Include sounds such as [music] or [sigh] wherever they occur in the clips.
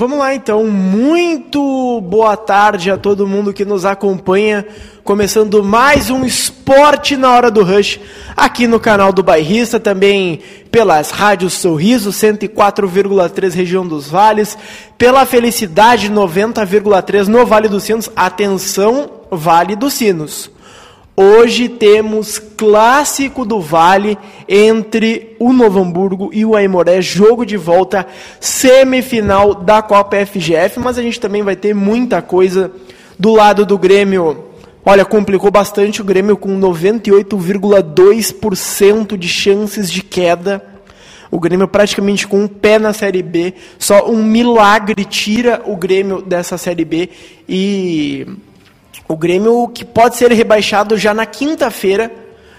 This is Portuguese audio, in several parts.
Vamos lá então, muito boa tarde a todo mundo que nos acompanha, começando mais um Esporte na Hora do Rush, aqui no canal do Bairrista, também pelas rádios Sorriso 104,3 região dos Vales, pela Felicidade 90,3 no Vale dos Sinos, atenção Vale dos Sinos. Hoje temos clássico do Vale entre o Novo Hamburgo e o Aimoré, jogo de volta, semifinal da Copa FGF, mas a gente também vai ter muita coisa do lado do Grêmio. Olha, complicou bastante o Grêmio com 98,2% de chances de queda. O Grêmio praticamente com um pé na Série B. Só um milagre tira o Grêmio dessa Série B. E o Grêmio que pode ser rebaixado já na quinta-feira,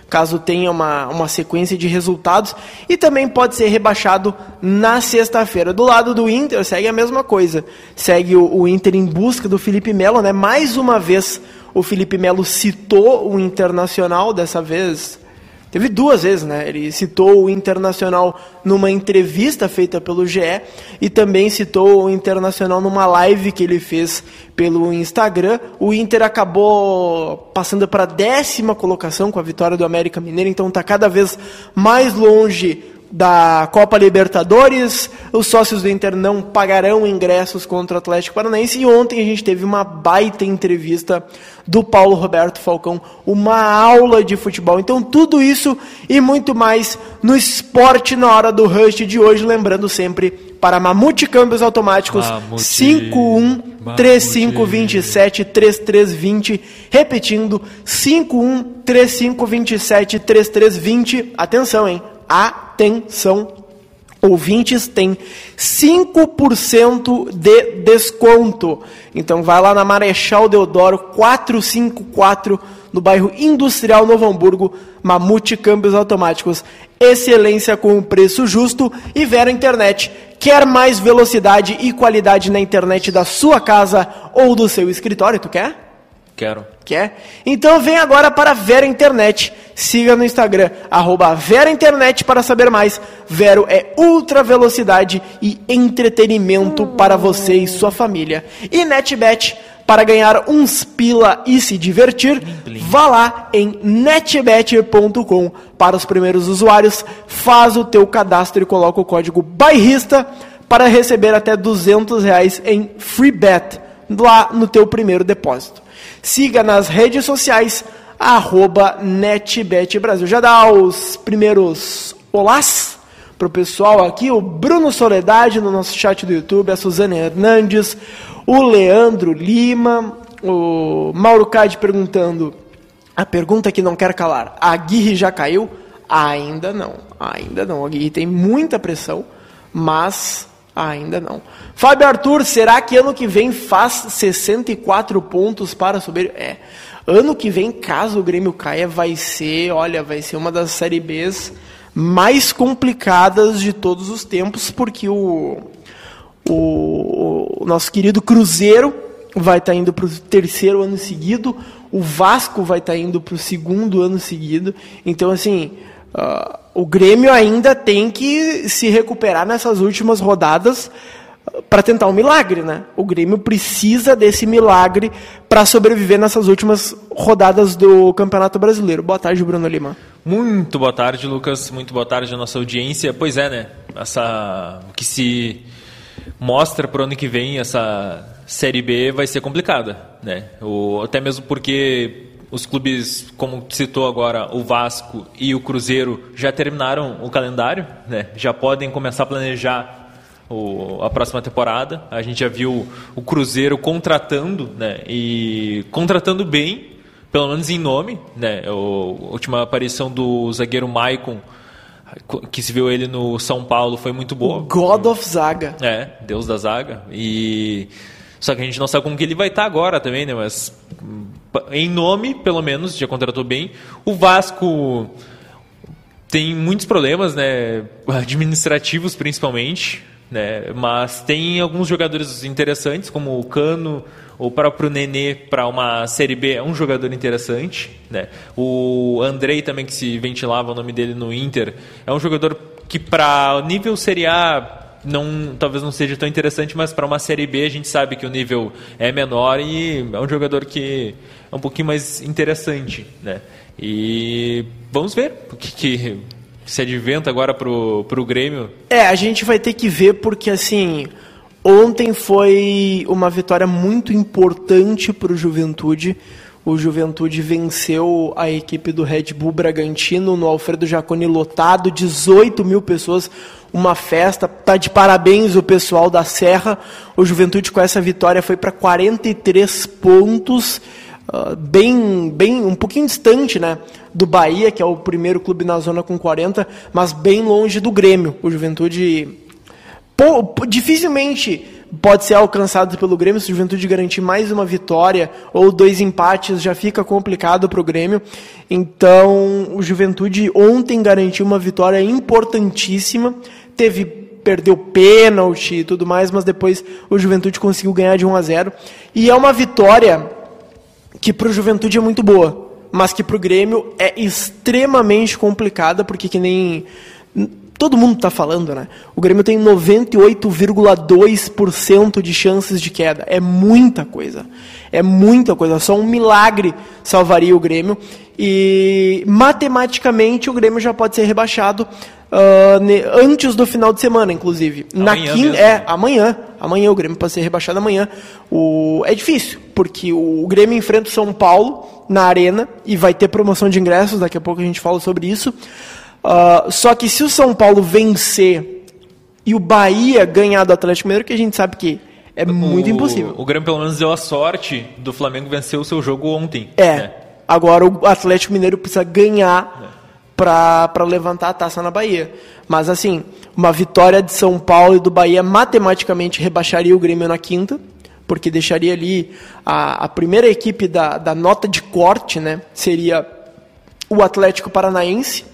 caso tenha uma, uma sequência de resultados, e também pode ser rebaixado na sexta-feira. Do lado do Inter, segue a mesma coisa. Segue o, o Inter em busca do Felipe Melo, né? Mais uma vez o Felipe Melo citou o Internacional, dessa vez Teve duas vezes, né? Ele citou o Internacional numa entrevista feita pelo GE e também citou o Internacional numa live que ele fez pelo Instagram. O Inter acabou passando para a décima colocação com a vitória do América Mineiro, então está cada vez mais longe da Copa Libertadores, os sócios do Inter não pagarão ingressos contra o Atlético Paranaense e ontem a gente teve uma baita entrevista do Paulo Roberto Falcão, uma aula de futebol. Então tudo isso e muito mais no esporte na hora do rush de hoje, lembrando sempre para Mamute Câmbios Automáticos 51 3527 3320, repetindo 51 3527 3320. Atenção, hein? Atenção, ouvintes têm 5% de desconto. Então vai lá na Marechal Deodoro 454 no bairro Industrial Novo Hamburgo, Mamute Câmbios Automáticos. Excelência com um preço justo e Vera Internet. Quer mais velocidade e qualidade na internet da sua casa ou do seu escritório? Tu quer? Quero. Quer? Então vem agora para Vera Internet. Siga no Instagram, arroba Vera Internet para saber mais. Vero é ultra velocidade e entretenimento para você e sua família. E NetBet, para ganhar uns pila e se divertir, vá lá em netbet.com. Para os primeiros usuários, faz o teu cadastro e coloca o código bairrista para receber até 200 reais em free bet lá no teu primeiro depósito. Siga nas redes sociais, arroba. Já dá os primeiros olás para o pessoal aqui, o Bruno Soledade no nosso chat do YouTube, a Suzana Hernandes, o Leandro Lima, o Mauro Cade perguntando, a pergunta que não quer calar, a Aguirre já caiu? Ainda não, ainda não. A Aguirre tem muita pressão, mas Ainda não. Fábio Arthur, será que ano que vem faz 64 pontos para subir? É. Ano que vem, caso o Grêmio caia, vai ser, olha, vai ser uma das Série Bs mais complicadas de todos os tempos, porque o, o, o nosso querido Cruzeiro vai estar tá indo para o terceiro ano seguido, o Vasco vai estar tá indo para o segundo ano seguido. Então, assim, uh, o Grêmio ainda tem que se recuperar nessas últimas rodadas uh, para tentar um milagre, né? O Grêmio precisa desse milagre para sobreviver nessas últimas rodadas do Campeonato Brasileiro. Boa tarde, Bruno Lima. Muito boa tarde, Lucas. Muito boa tarde à nossa audiência. Pois é, né? Essa que se mostra para o ano que vem essa Série B vai ser complicada, né? O, até mesmo porque os clubes, como citou agora, o Vasco e o Cruzeiro, já terminaram o calendário, né? já podem começar a planejar o, a próxima temporada. A gente já viu o Cruzeiro contratando, né? e contratando bem, pelo menos em nome. Né? O, a última aparição do zagueiro Maicon, que se viu ele no São Paulo, foi muito boa. God of Zaga. É, Deus da Zaga. E só que a gente não sabe como que ele vai estar agora também, né? Mas em nome, pelo menos, já contratou bem. O Vasco tem muitos problemas, né? Administrativos principalmente, né? Mas tem alguns jogadores interessantes, como o Cano, o próprio Nenê para uma Série B é um jogador interessante, né? O Andrei também que se ventilava o nome dele no Inter é um jogador que para nível Série A não, talvez não seja tão interessante, mas para uma Série B a gente sabe que o nível é menor e é um jogador que é um pouquinho mais interessante, né? E vamos ver o que, que se adventa agora pro, pro Grêmio. É, a gente vai ter que ver porque assim, ontem foi uma vitória muito importante para o Juventude. O Juventude venceu a equipe do Red Bull Bragantino no Alfredo Jaconi lotado, 18 mil pessoas, uma festa. Tá de parabéns o pessoal da Serra. O Juventude com essa vitória foi para 43 pontos, uh, bem, bem, um pouquinho distante, né, do Bahia, que é o primeiro clube na zona com 40, mas bem longe do Grêmio. O Juventude pô, dificilmente pode ser alcançado pelo Grêmio se o Juventude garantir mais uma vitória ou dois empates já fica complicado para o Grêmio. Então, o Juventude ontem garantiu uma vitória importantíssima, teve perdeu pênalti e tudo mais, mas depois o Juventude conseguiu ganhar de 1 a 0 e é uma vitória que para o Juventude é muito boa, mas que para o Grêmio é extremamente complicada porque que nem todo mundo está falando, né? O Grêmio tem 98,2% de chances de queda. É muita coisa. É muita coisa. Só um milagre salvaria o Grêmio. E matematicamente o Grêmio já pode ser rebaixado uh, antes do final de semana, inclusive. Amanhã Na quinta, é amanhã. Amanhã o Grêmio pode ser rebaixado amanhã. O, é difícil, porque o Grêmio enfrenta o São Paulo na arena e vai ter promoção de ingressos. Daqui a pouco a gente fala sobre isso. Uh, só que se o São Paulo vencer e o Bahia ganhar do Atlético Mineiro, que a gente sabe que é muito o, impossível. O Grêmio pelo menos deu a sorte do Flamengo vencer o seu jogo ontem. É. Né? Agora o Atlético Mineiro precisa ganhar é. para levantar a taça na Bahia. Mas assim, uma vitória de São Paulo e do Bahia matematicamente rebaixaria o Grêmio na quinta, porque deixaria ali a, a primeira equipe da, da nota de corte, né? Seria o Atlético Paranaense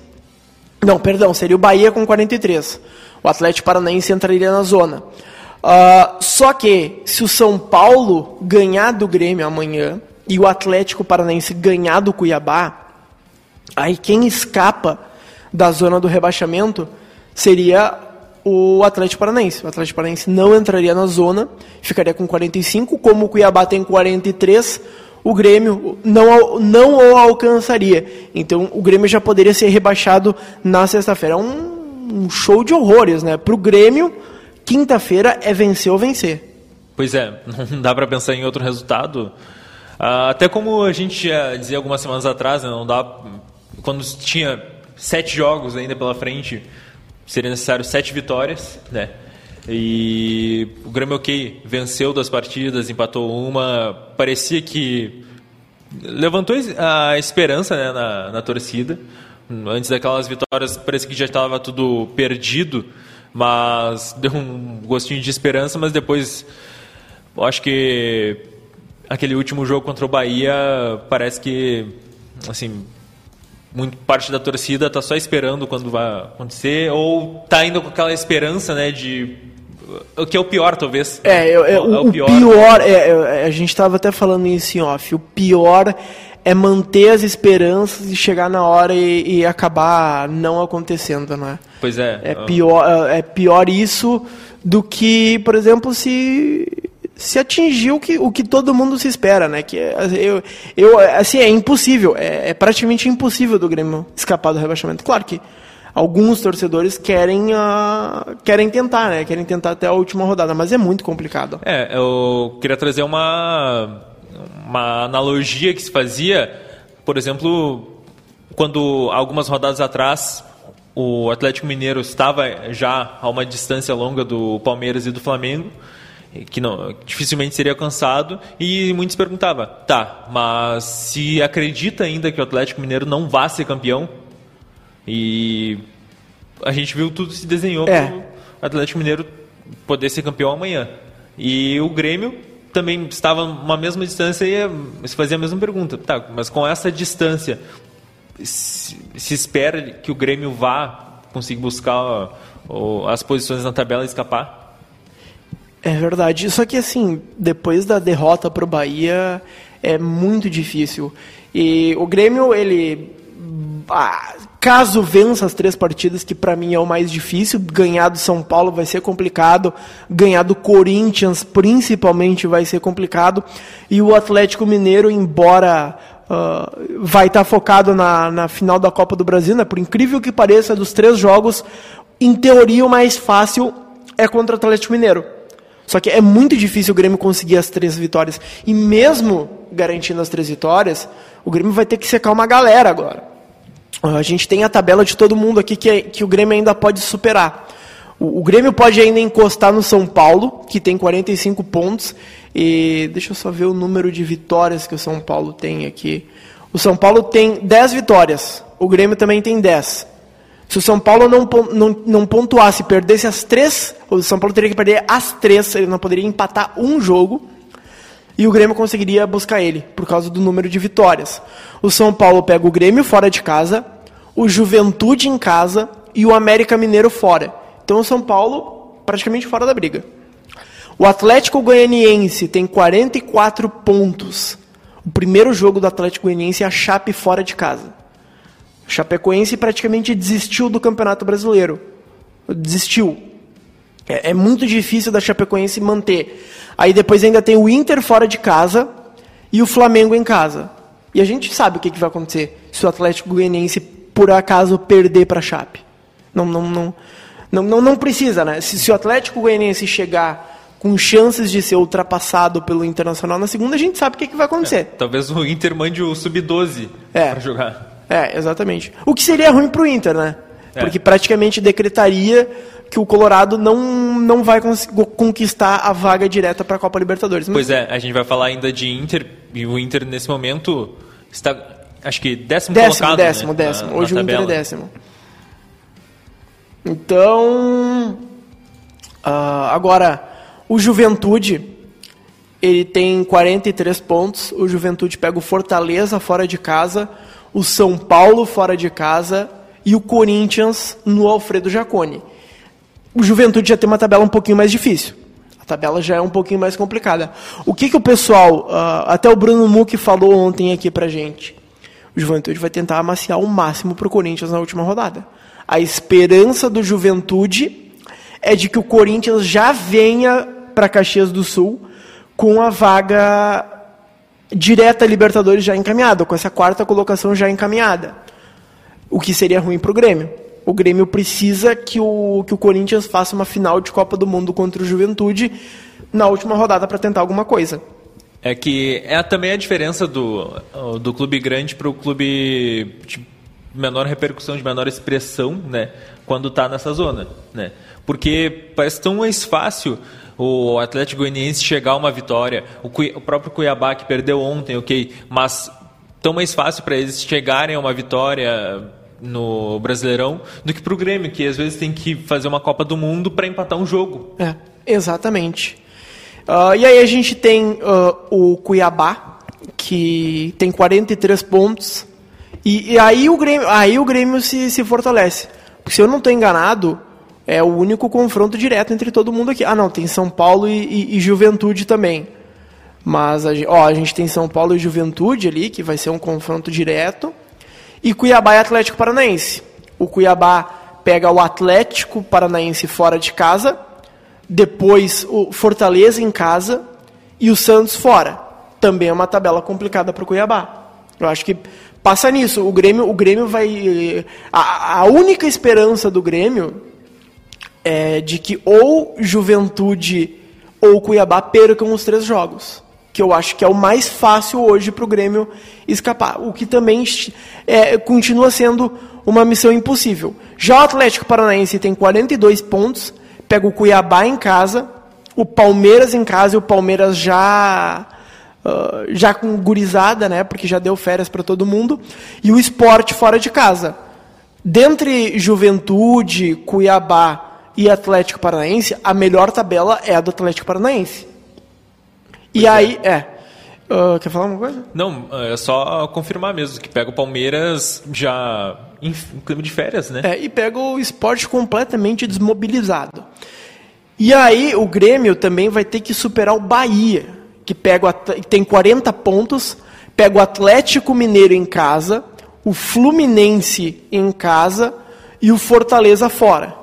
não, perdão, seria o Bahia com 43. O Atlético Paranaense entraria na zona. Uh, só que, se o São Paulo ganhar do Grêmio amanhã e o Atlético Paranaense ganhar do Cuiabá, aí quem escapa da zona do rebaixamento seria o Atlético Paranaense. O Atlético Paranaense não entraria na zona, ficaria com 45, como o Cuiabá tem 43 o Grêmio não, não o alcançaria. Então o Grêmio já poderia ser rebaixado na sexta-feira. É um, um, show de horrores, né? Para o Grêmio, quinta-feira é vencer ou vencer. Pois é, [laughs] não dá para pensar em outro resultado. Ah, até como a gente dizia algumas semanas atrás, né? não dá. Quando tinha sete jogos ainda pela frente, seria necessário sete vitórias, né? E o Grêmio ok venceu duas partidas, empatou uma. Parecia que levantou a esperança né, na, na torcida. Antes daquelas vitórias, parecia que já estava tudo perdido, mas deu um gostinho de esperança. Mas depois, acho que aquele último jogo contra o Bahia parece que assim muito parte da torcida está só esperando quando vai acontecer ou está indo com aquela esperança né de o que é o pior, talvez. É, é, é o, é o, pior. pior é, é, a gente estava até falando isso em off. O pior é manter as esperanças e chegar na hora e, e acabar não acontecendo, né? Pois é. É pior, é, é pior isso do que, por exemplo, se se atingir o que, o que todo mundo se espera, né? Que eu, eu assim é impossível, é, é praticamente impossível do Grêmio escapar do rebaixamento. Claro que alguns torcedores querem, uh, querem tentar, né? Querem tentar até a última rodada, mas é muito complicado. É, eu queria trazer uma, uma analogia que se fazia, por exemplo, quando algumas rodadas atrás o Atlético Mineiro estava já a uma distância longa do Palmeiras e do Flamengo, que não, dificilmente seria alcançado, e muitos perguntavam, tá, mas se acredita ainda que o Atlético Mineiro não vá ser campeão, e a gente viu tudo se desenhou é. para o Atlético Mineiro poder ser campeão amanhã. E o Grêmio também estava uma mesma distância e se fazia a mesma pergunta. Tá, mas com essa distância, se, se espera que o Grêmio vá conseguir buscar ó, as posições na tabela e escapar? É verdade. Só que assim, depois da derrota para o Bahia, é muito difícil. E o Grêmio, ele ah, caso vença as três partidas, que para mim é o mais difícil, ganhar do São Paulo vai ser complicado, ganhar do Corinthians principalmente vai ser complicado, e o Atlético Mineiro, embora uh, vai estar tá focado na, na final da Copa do Brasil, né, por incrível que pareça, dos três jogos, em teoria o mais fácil é contra o Atlético Mineiro. Só que é muito difícil o Grêmio conseguir as três vitórias. E mesmo garantindo as três vitórias, o Grêmio vai ter que secar uma galera agora. A gente tem a tabela de todo mundo aqui que, é, que o Grêmio ainda pode superar. O, o, Grêmio pode ainda encostar no São Paulo, que tem 45 pontos. E deixa eu só ver o número de vitórias que o São Paulo tem aqui. O São Paulo tem 10 vitórias. O Grêmio também tem 10. Se o São Paulo não, não, não pontuasse, perdesse as três, o São Paulo teria que perder as três, ele não poderia empatar um jogo, e o Grêmio conseguiria buscar ele, por causa do número de vitórias. O São Paulo pega o Grêmio fora de casa, o Juventude em casa e o América Mineiro fora. Então o São Paulo praticamente fora da briga. O Atlético Goianiense tem 44 pontos. O primeiro jogo do Atlético Goianiense é a Chape fora de casa. O Chapecoense praticamente desistiu do Campeonato Brasileiro. Desistiu. É, é, muito difícil da Chapecoense manter. Aí depois ainda tem o Inter fora de casa e o Flamengo em casa. E a gente sabe o que, que vai acontecer se o Atlético Goianiense por acaso perder para a Chape. Não, não, não, não, não, não precisa, né? Se, se o Atlético Goianiense chegar com chances de ser ultrapassado pelo Internacional na segunda, a gente sabe o que, que vai acontecer. É, talvez o Inter mande o sub-12 é. para jogar. É, exatamente. O que seria ruim para o Inter, né? É. Porque praticamente decretaria que o Colorado não, não vai conquistar a vaga direta para a Copa Libertadores. Mas... Pois é, a gente vai falar ainda de Inter, e o Inter nesse momento está, acho que décimo, décimo colocado. Décimo, né? décimo. Na, Hoje na o Inter é décimo. Então, uh, agora, o Juventude, ele tem 43 pontos, o Juventude pega o Fortaleza fora de casa, o São Paulo fora de casa e o Corinthians no Alfredo Jaconi. O Juventude já tem uma tabela um pouquinho mais difícil. A tabela já é um pouquinho mais complicada. O que, que o pessoal, uh, até o Bruno Muck falou ontem aqui pra gente, o Juventude vai tentar amaciar o máximo pro Corinthians na última rodada. A esperança do Juventude é de que o Corinthians já venha para Caxias do Sul com a vaga direta Libertadores já encaminhada, com essa quarta colocação já encaminhada. O que seria ruim para o Grêmio. O Grêmio precisa que o, que o Corinthians faça uma final de Copa do Mundo contra o Juventude na última rodada para tentar alguma coisa. É que é também a diferença do, do clube grande para o clube de menor repercussão, de menor expressão, né? Quando está nessa zona, né? Porque parece tão mais fácil o Atlético Goianiense chegar a uma vitória, o, o próprio Cuiabá que perdeu ontem, ok, mas tão mais fácil para eles chegarem a uma vitória no Brasileirão do que para o Grêmio, que às vezes tem que fazer uma Copa do Mundo para empatar um jogo. É, exatamente. Uh, e aí a gente tem uh, o Cuiabá, que tem 43 pontos, e, e, aí o Grêmio, aí o Grêmio se, se fortalece. Porque se eu não estou enganado, é o único confronto direto entre todo mundo aqui. Ah, não, tem São Paulo e, e, e Juventude também. Mas a, ó, a gente tem São Paulo e Juventude ali, que vai ser um confronto direto. E Cuiabá e Atlético Paranaense. O Cuiabá pega o Atlético Paranaense fora de casa, depois o Fortaleza em casa e o Santos fora. Também é uma tabela complicada para o Cuiabá. Eu acho que passa nisso. O Grêmio, o Grêmio vai. A, a única esperança do Grêmio é, de que ou Juventude ou Cuiabá percam os três jogos. Que eu acho que é o mais fácil hoje para o Grêmio escapar. O que também é, continua sendo uma missão impossível. Já o Atlético Paranaense tem 42 pontos, pega o Cuiabá em casa, o Palmeiras em casa e o Palmeiras já. Uh, já com gurizada, né? Porque já deu férias para todo mundo. E o esporte fora de casa. Dentre Juventude, Cuiabá e Atlético Paranaense, a melhor tabela é a do Atlético Paranaense. E pois aí, é. é. Uh, quer falar uma coisa? Não, é só confirmar mesmo, que pega o Palmeiras já em clima de férias, né? É, e pega o esporte completamente desmobilizado. E aí o Grêmio também vai ter que superar o Bahia, que pega tem 40 pontos, pega o Atlético Mineiro em casa, o Fluminense em casa e o Fortaleza fora.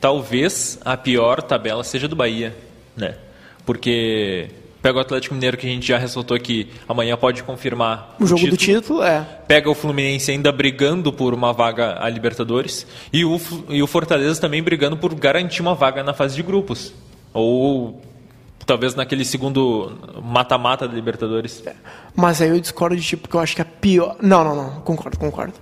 Talvez a pior tabela seja do Bahia, né? Porque pega o Atlético Mineiro que a gente já ressaltou que amanhã pode confirmar o, o jogo título. do título, é. Pega o Fluminense ainda brigando por uma vaga a Libertadores e o, e o Fortaleza também brigando por garantir uma vaga na fase de grupos. Ou talvez naquele segundo mata-mata da Libertadores. É. Mas aí eu discordo de tipo, porque eu acho que a pior. Não, não, não, concordo, concordo.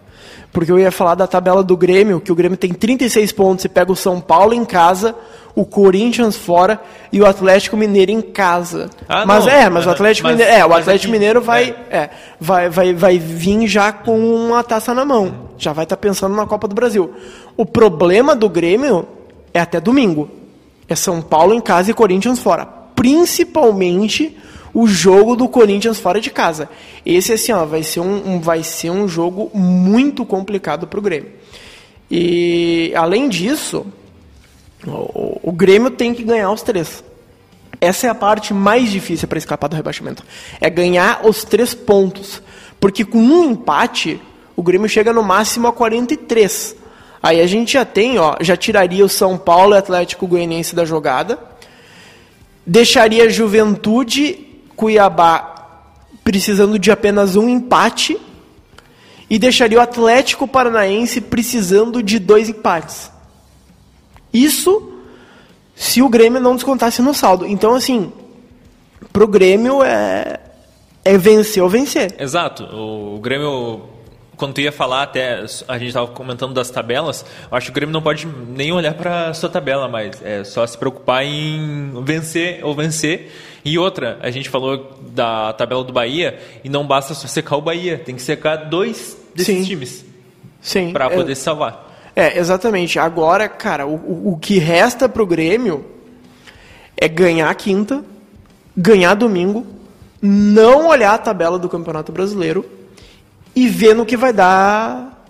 Porque eu ia falar da tabela do Grêmio, que o Grêmio tem 36 pontos e pega o São Paulo em casa, o Corinthians fora e o Atlético Mineiro em casa. Ah, mas não. é, mas o Atlético mas, Mineiro, é, o Atlético aqui, Mineiro vai, é. é. vai, vai, vai vir já com uma taça na mão. Já vai estar tá pensando na Copa do Brasil. O problema do Grêmio é até domingo. É São Paulo em casa e Corinthians fora. Principalmente o jogo do Corinthians fora de casa. Esse assim, ó, vai ser um, um vai ser um jogo muito complicado para o Grêmio. E além disso, o, o, Grêmio tem que ganhar os três. Essa é a parte mais difícil para escapar do rebaixamento. É ganhar os três pontos. Porque com um empate, o Grêmio chega no máximo a 43. Aí a gente já tem, ó, já tiraria o São Paulo e Atlético Goianiense da jogada. Deixaria Juventude Cuiabá precisando de apenas um empate e deixaria o Atlético Paranaense precisando de dois empates. Isso se o Grêmio não descontasse no saldo. Então, assim, pro Grêmio é, é vencer ou vencer. Exato. O Grêmio quando tu ia falar até, a gente estava comentando das tabelas, eu acho que o Grêmio não pode nem olhar para sua tabela mais, é só se preocupar em vencer ou vencer. E outra, a gente falou da tabela do Bahia e não basta só secar o Bahia, tem que secar dois desses Sim. times. Sim. Para poder é, se salvar. É, exatamente. Agora, cara, o, o que resta para o Grêmio é ganhar a quinta, ganhar domingo, não olhar a tabela do Campeonato Brasileiro e ver no que vai dar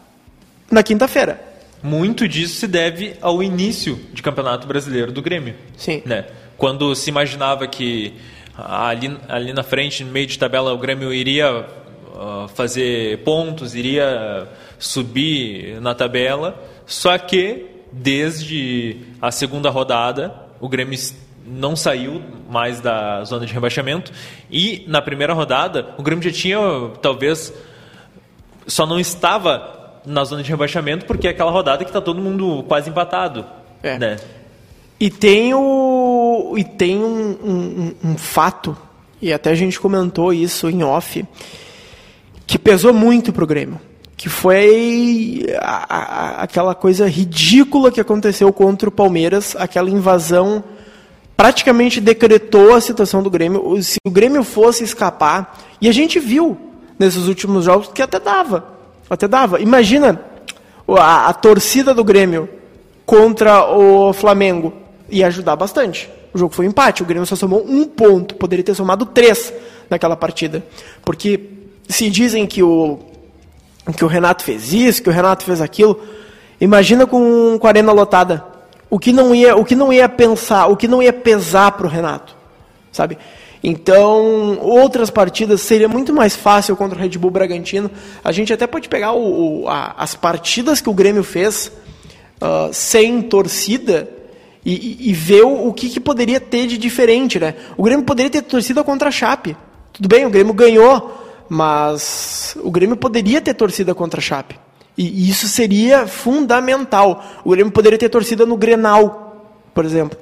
na quinta-feira. Muito disso se deve ao início de Campeonato Brasileiro do Grêmio. Sim. Né? Quando se imaginava que ali, ali na frente, no meio de tabela, o Grêmio iria uh, fazer pontos, iria subir na tabela, só que desde a segunda rodada o Grêmio não saiu mais da zona de rebaixamento e na primeira rodada o Grêmio já tinha talvez só não estava na zona de rebaixamento porque é aquela rodada que está todo mundo quase empatado. É. Né? E tem, o, e tem um, um, um, fato, e até a gente comentou isso em off, que pesou muito para o Grêmio. Que foi a, a, aquela coisa ridícula que aconteceu contra o Palmeiras, aquela invasão praticamente decretou a situação do Grêmio. Se o Grêmio fosse escapar, e a gente viu nesses últimos jogos que até dava. Até dava. Imagina a, a torcida do Grêmio contra o Flamengo. Ia ajudar bastante. O jogo foi um empate. O Grêmio só somou um ponto. Poderia ter somado três naquela partida. Porque se dizem que o, que o Renato fez isso, que o Renato fez aquilo. Imagina com, com a arena lotada. O que não ia, o que não ia pensar, o que não ia pesar para o Renato, sabe? Então, outras partidas seria muito mais fácil contra o Red Bull Bragantino. A gente até pode pegar o, o, a, as partidas que o Grêmio fez uh, sem torcida e, e, ver o, que, que, poderia ter de diferente. Né? O Grêmio poderia ter torcida contra a Chape. Tudo bem, o Grêmio ganhou, mas o Grêmio poderia ter torcida contra a Chape. E isso seria fundamental. O Grêmio poderia ter torcida no Grenal, por exemplo,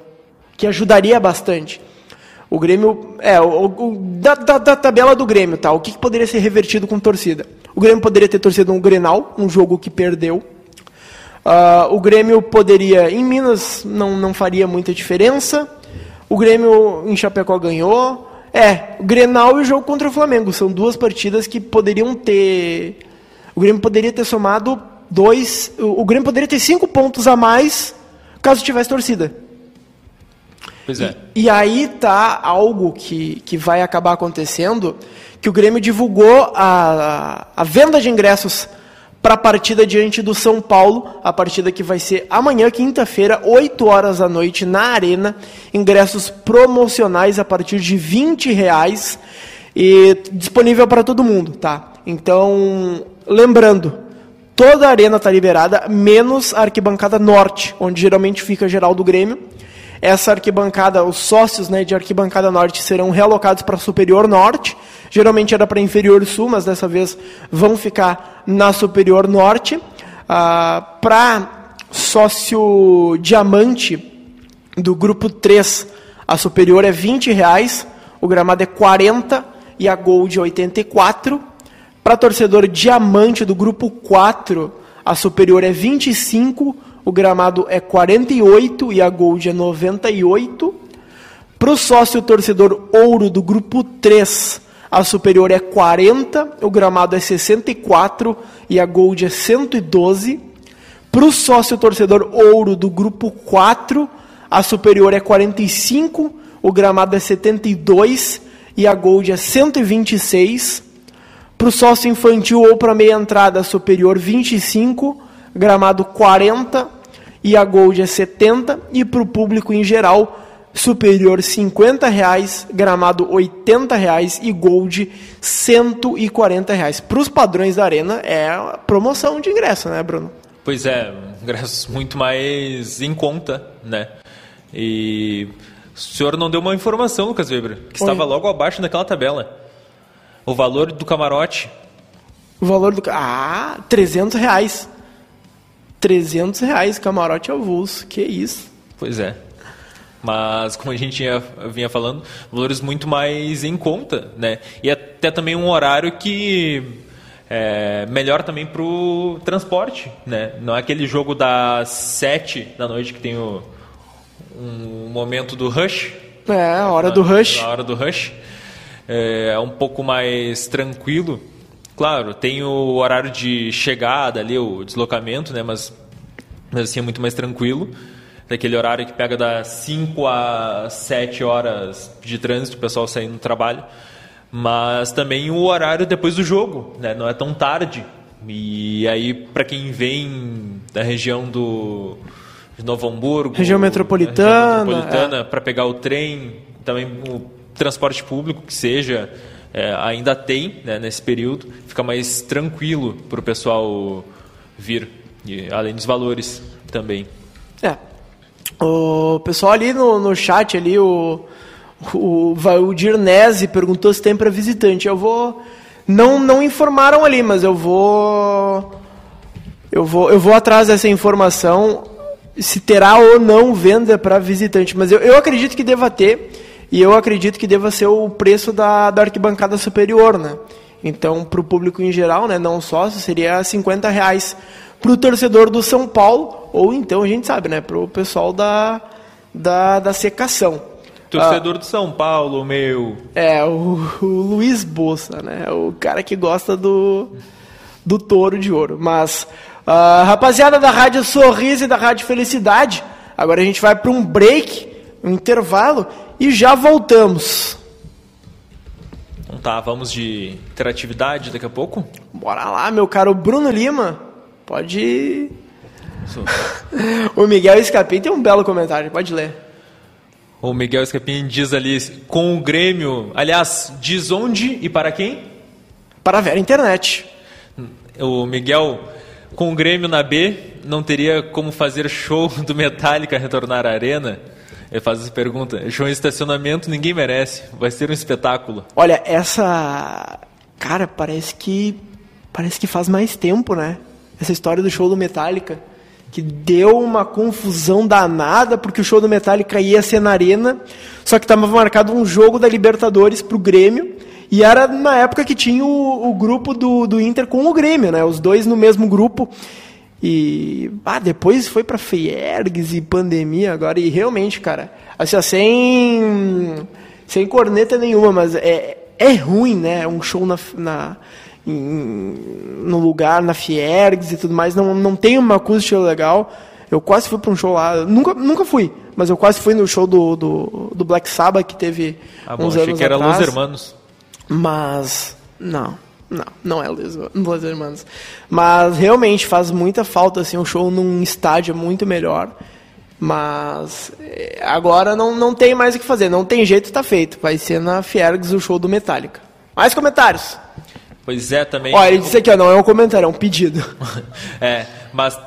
que ajudaria bastante. O Grêmio. É, o, o da, da, da, tabela do Grêmio, tá? O que, que, poderia ser revertido com torcida? O Grêmio poderia ter torcido um Grenal, um jogo que perdeu. Uh, o Grêmio poderia. Em Minas não, não faria muita diferença. O Grêmio em Chapecó ganhou. É, o Grenal e o jogo contra o Flamengo. São duas partidas que poderiam ter. O Grêmio poderia ter somado dois. O Grêmio poderia ter cinco pontos a mais caso tivesse torcida. Pois é. E, e, aí tá algo que, que vai acabar acontecendo, que o Grêmio divulgou a, a venda de ingressos para a partida diante do São Paulo, a partida que vai ser amanhã, quinta-feira, 8 horas da noite, na Arena. Ingressos promocionais a partir de 20 reais e disponível para todo mundo, tá? Então, lembrando, toda a arena está liberada, menos a arquibancada norte, onde geralmente fica geral do Grêmio. Essa arquibancada, os sócios né, de arquibancada norte serão realocados para superior norte. Geralmente era para inferior sul, mas dessa vez vão ficar na superior norte. Ah, para sócio diamante do grupo 3, a superior é 20 reais, o gramado é 40 e a Gold 84. Para torcedor diamante do grupo 4, a superior é 25, o gramado é 48 e a Gold é 98. Para o sócio torcedor ouro do grupo 3, a superior é 40, o gramado é 64 e a Gold é 112. Para o sócio torcedor ouro do grupo 4, a superior é 45, o gramado é 72 e a Gold é 126. Para o sócio infantil ou para meia entrada superior 25, gramado 40 e a Gold é 70. E para o público em geral, superior 50 reais, gramado 80 reais e Gold 140 reais. Para os padrões da arena é promoção de ingresso, né, Bruno? Pois é, ingressos muito mais em conta, né? E o senhor não deu uma informação, Lucas Weber, que Oi. estava logo abaixo daquela tabela. O valor do camarote. O valor do... Ah, 300 reais. 300 reais camarote avulso. Que isso. Pois é. Mas, como a gente vinha falando, valores muito mais em conta, né? E até também um horário que é melhor também para o transporte, né? Não é aquele jogo das 7 da noite que tem o um momento do rush. É, a hora do rush. A hora do rush. É, é um pouco mais tranquilo. Claro, tem o horário de chegada ali, o deslocamento, né? Mas, mas assim é muito mais tranquilo. Daquele horário que pega das 5 a 7 horas de trânsito, o pessoal saindo do trabalho. Mas também o horário depois do jogo, né? Não é tão tarde. E aí, para quem vem da região do, de Novo Hamburgo, região metropolitana, metropolitana é. para pegar o trem, também o transporte público que seja, é, ainda tem né, nesse período, fica mais tranquilo para o pessoal vir, e, além dos valores também. É. O pessoal ali no, no chat ali, o, o Valdir Nese perguntou se tem para visitante. Eu vou. Não, não informaram ali, mas eu vou. Eu vou, eu vou atrás dessa informação se terá ou não venda para visitante, mas eu, eu acredito que deva ter, e eu acredito que deva ser o preço da, da arquibancada superior, né? Então, para o público em geral, né, não sócio, seria 50 reais para o torcedor do São Paulo, ou então, a gente sabe, né, para o pessoal da, da, da secação. Torcedor ah, do São Paulo, meu. É, o, o Luiz Bolsa, né? O cara que gosta do, do touro de ouro. Mas Uh, rapaziada da Rádio Sorriso e da Rádio Felicidade, agora a gente vai para um break, um intervalo e já voltamos. Então tá, vamos de interatividade daqui a pouco? Bora lá, meu caro Bruno Lima. Pode. [laughs] o Miguel Escapim tem um belo comentário, pode ler. O Miguel Escapim diz ali, com o Grêmio, aliás, diz onde e para quem? Para a Vera Internet. O Miguel com o Grêmio na B, não teria como fazer show [laughs] do Metallica retornar à arena? Ele faz essa pergunta. Show em estacionamento ninguém merece. Vai ser um espetáculo. Olha, essa. Cara, parece que. Parece que faz mais tempo, né? Essa história do show do Metallica. Que deu uma confusão danada, porque o show do Metallica ia ser na arena. Só que estava marcado um jogo da Libertadores pro Grêmio. E era na época que tinha o, o grupo do, do Inter com o Grêmio, né? Os dois no mesmo grupo. E ah, depois foi para Fiergs e pandemia agora. E realmente, cara, assim, sem, sem corneta nenhuma, mas é, é ruim, né? Um show na, na, em, no lugar, na Fiergs e tudo mais. Não, não tem uma acústica legal. Eu quase fui para um show lá. Nunca, nunca fui, mas eu quase fui no show do, do, do Black Sabbath que teve ah, bom, uns achei anos que era atrás. Los Hermanos. Mas, não, não, não é Los Hermanos. Mas realmente faz muita falta assim, um show num estádio muito melhor. Mas eh, agora não, não tem mais o que fazer, não tem jeito, está feito. Vai ser na Fiergs o show do Metallica. Mais comentários? Pois é, também. Olha, ele disse aqui, ó, não é um comentário, é um pedido. [laughs] é, mas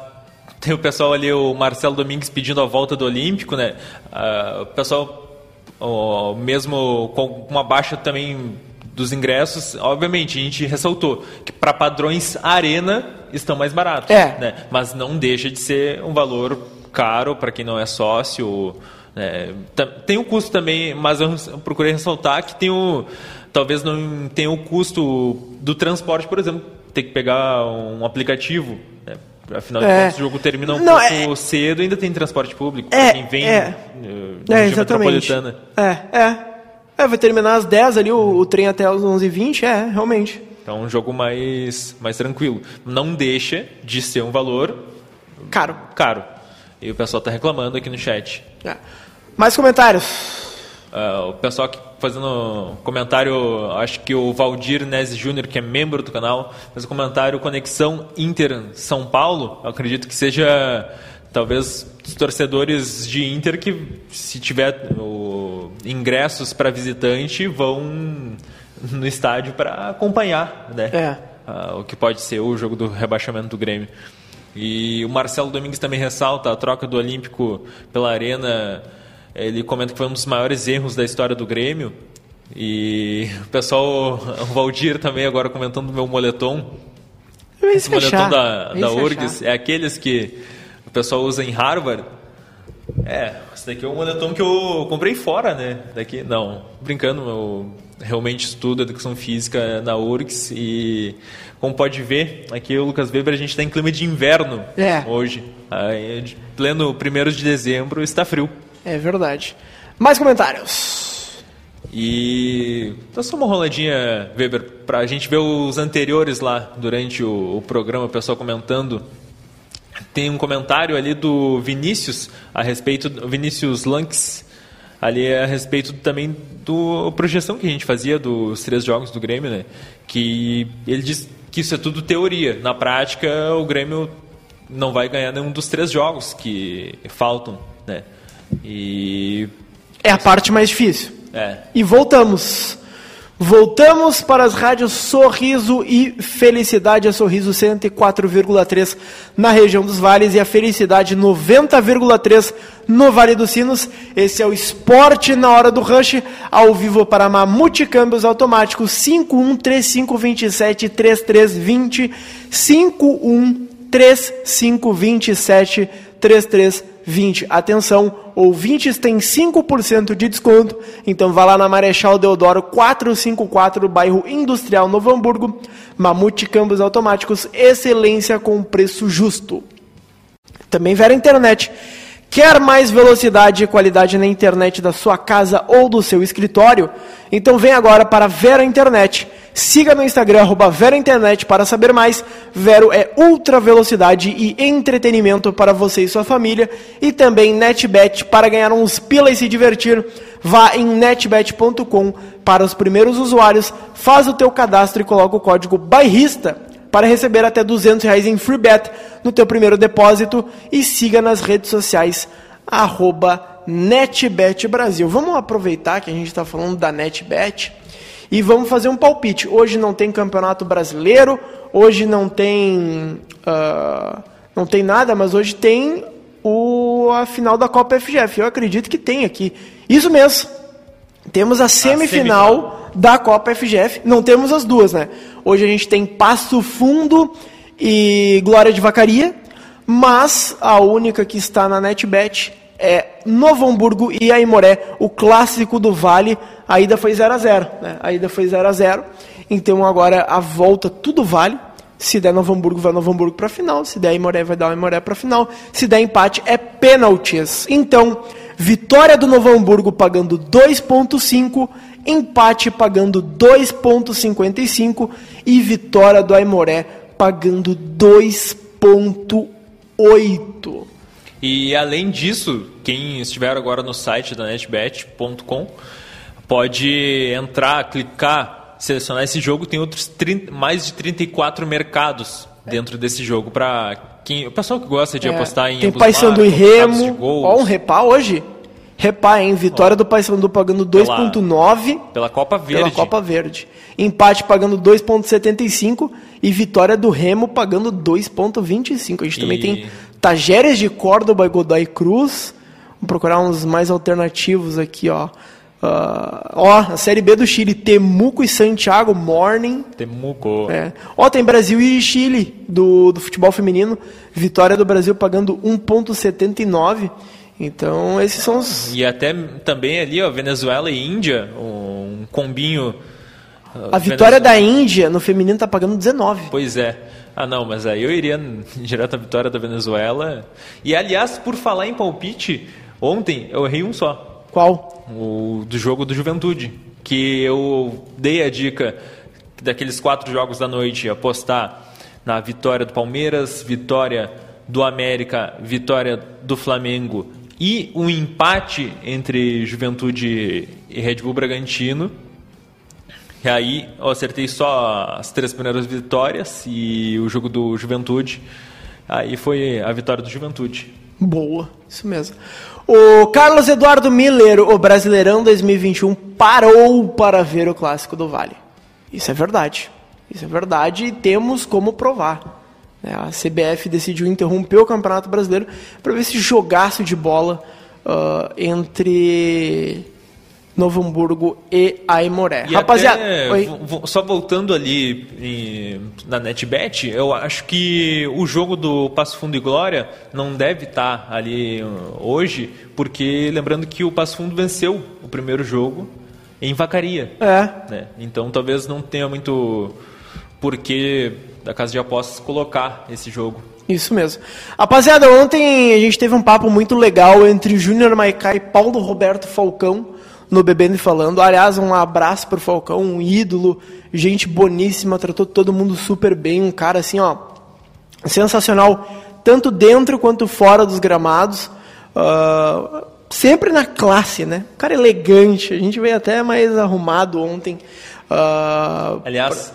tem o pessoal ali, o Marcelo Domingues pedindo a volta do Olímpico, né? Uh, o pessoal, mesmo com uma baixa também dos ingressos, obviamente, a gente ressaltou que para padrões arena estão mais baratos. É. Né? Mas não deixa de ser um valor caro para quem não é sócio. Né? Tem um custo também, mas eu procurei ressaltar que tem o. Talvez não tenha o custo do transporte, por exemplo, ter que pegar um aplicativo. Né? Afinal de é. contas, o jogo termina um não, pouco é... cedo ainda tem transporte público. É, quem vem é. da é, exatamente. metropolitana. É, é. É, vai terminar às 10 ali, o, o trem até às 11h20, é, realmente. Então, um jogo mais, mais tranquilo. Não deixa de ser um valor... Caro. Caro. E o pessoal está reclamando aqui no chat. É. Mais comentários? Uh, o pessoal aqui fazendo comentário, acho que o Valdir Nese Júnior, que é membro do canal, fez um comentário Conexão Inter São Paulo. Eu acredito que seja talvez os torcedores de Inter que, se tiver o, ingressos para visitante, vão no estádio para acompanhar né? É. Uh, o que pode ser o jogo do rebaixamento do Grêmio. E o Marcelo Domingues também ressalta a troca do Olímpico pela Arena. Ele comenta que foi um dos maiores erros da história do Grêmio. E o pessoal, o Valdir também agora comentando do meu moletom. Esse moletom da, da URGS é aqueles que o pessoal usa em Harvard. É, esse daqui é um moletom que eu comprei fora, né? Daqui, não, brincando, eu realmente estudo educação física na URGS e, como pode ver, aqui o Lucas Weber a gente está em clima de inverno é. hoje. Aí, pleno 1 de dezembro está frio. É verdade. Mais comentários. E então só uma roladinha, Weber, para a gente ver os anteriores lá durante o, o programa, o pessoal comentando tem um comentário ali do Vinícius a respeito Vinícius Lanks ali a respeito também do projeção que a gente fazia dos três jogos do Grêmio, né? Que ele diz que isso é tudo teoria. Na prática, o Grêmio não vai ganhar nenhum dos três jogos que faltam, né? E é a parte mais difícil. É. E voltamos. Voltamos para as rádios Sorriso e Felicidade, a Sorriso 104,3 na região dos vales e a Felicidade 90,3 no Vale dos Sinos. Esse é o Esporte na Hora do Rush, ao vivo para Mamute Câmbios Automáticos 5135273320 5135273320 20. Atenção, ouvintes têm 5% de desconto, então vá lá na Marechal Deodoro 454, bairro Industrial Novo Hamburgo. Mamute Câmbios Automáticos, excelência com preço justo. Também Vera Internet. Quer mais velocidade e qualidade na internet da sua casa ou do seu escritório? Então vem agora para Vera Internet. Siga no Instagram, arroba Vero Internet, para saber mais. Vero é ultra velocidade e entretenimento para você e sua família. E também NetBet para ganhar uns pila e se divertir. Vá em netbet.com para os primeiros usuários, faz o teu cadastro e coloca o código bairrista para receber até 200 reais em free bet no teu primeiro depósito e siga nas redes sociais arroba NetBet Brasil. Vamos aproveitar que a gente está falando da NetBet e vamos fazer um palpite. Hoje não tem campeonato brasileiro, hoje não tem. Uh, não tem nada, mas hoje tem o, a final da Copa FGF. Eu acredito que tem aqui. Isso mesmo. Temos a semifinal, a semifinal, da Copa FGF. Não temos as duas, né? Hoje a gente tem Passo Fundo e Glória de Vacaria. Mas a única que está na NetBet é Novo Hamburgo e Aimoré, o clássico do Vale. A ida foi 0 a 0 né? A ida foi 0 a 0 Então agora a volta tudo vale. Se der Novo Hamburgo, vai Novo Hamburgo para final. Se der Aimoré, vai dar Aimoré para final. Se der empate, é pênaltis. Então, vitória do Novo Hamburgo pagando 2,5, empate pagando 2,55 e vitória do Aimoré pagando 2,8. E além disso, quem estiver agora no site da netbet.com pode entrar, clicar, selecionar esse jogo. Tem outros 30, mais de 34 mercados dentro desse jogo para quem o pessoal que gosta de é, apostar em tem Paysandu e Remo, ó um repá hoje Repá, hein? Vitória do Paysandu pagando 2,9 Pela Copa Verde. pela Copa Verde. Empate pagando 2,75 e vitória do Remo pagando 2,25. A gente também E- tem Tajeres de Córdoba e Godoy Cruz. Vamos procurar uns mais alternativos aqui, ó. Ah, ó, a Série B do Chile, Temuco e Santiago Morning. Temuco. É. Ó, tem Brasil e Chile do, do futebol feminino. Vitória do Brasil pagando 1,79. Então, esses são os. E até também ali, ó, Venezuela e Índia, um combinho. uh, A vitória Venezuela- da Índia no feminino tá pagando 19. Pois é. Ah, não, mas aí eu iria [laughs] direto à vitória da Venezuela. E aliás, por falar em palpite, ontem eu errei um só. Qual? O do jogo do Juventude. Que eu dei a dica daqueles quatro jogos da noite apostar na vitória do Palmeiras, vitória do América, vitória do Flamengo e um empate entre Juventude e Red Bull Bragantino. E aí eu acertei só as três primeiras vitórias e o jogo do Juventude. Aí foi a vitória do Juventude. Boa, isso mesmo. O Carlos Eduardo Miller, o Brasileirão 2021, parou para ver o Clássico do Vale. Isso é verdade. Isso é verdade e temos como provar. Né? A CBF decidiu interromper o Campeonato Brasileiro para ver esse jogaço de bola ah, entre Novo Hamburgo e Aimoré. E Rapaziada, até, só voltando ali em- na NetBet, eu acho que o jogo do Passo Fundo e Glória não deve estar ali uh, hoje, porque lembrando que o Passo Fundo venceu o primeiro jogo em Vacaria. É, né? Então talvez não tenha muito porquê da casa de apostas colocar esse jogo. Isso mesmo. Rapaziada, ontem a gente teve um papo muito legal entre Júnior Maicá e Paulo Roberto Falcão no Bebendo e Falando. Aliás, um abraço pro Falcão, um ídolo, gente boníssima, tratou todo mundo super bem, um cara assim, ó, sensacional, tanto dentro quanto fora dos gramados. Ah, sempre na classe, né? Um cara elegante. A gente veio até mais arrumado ontem. Ah, Aliás,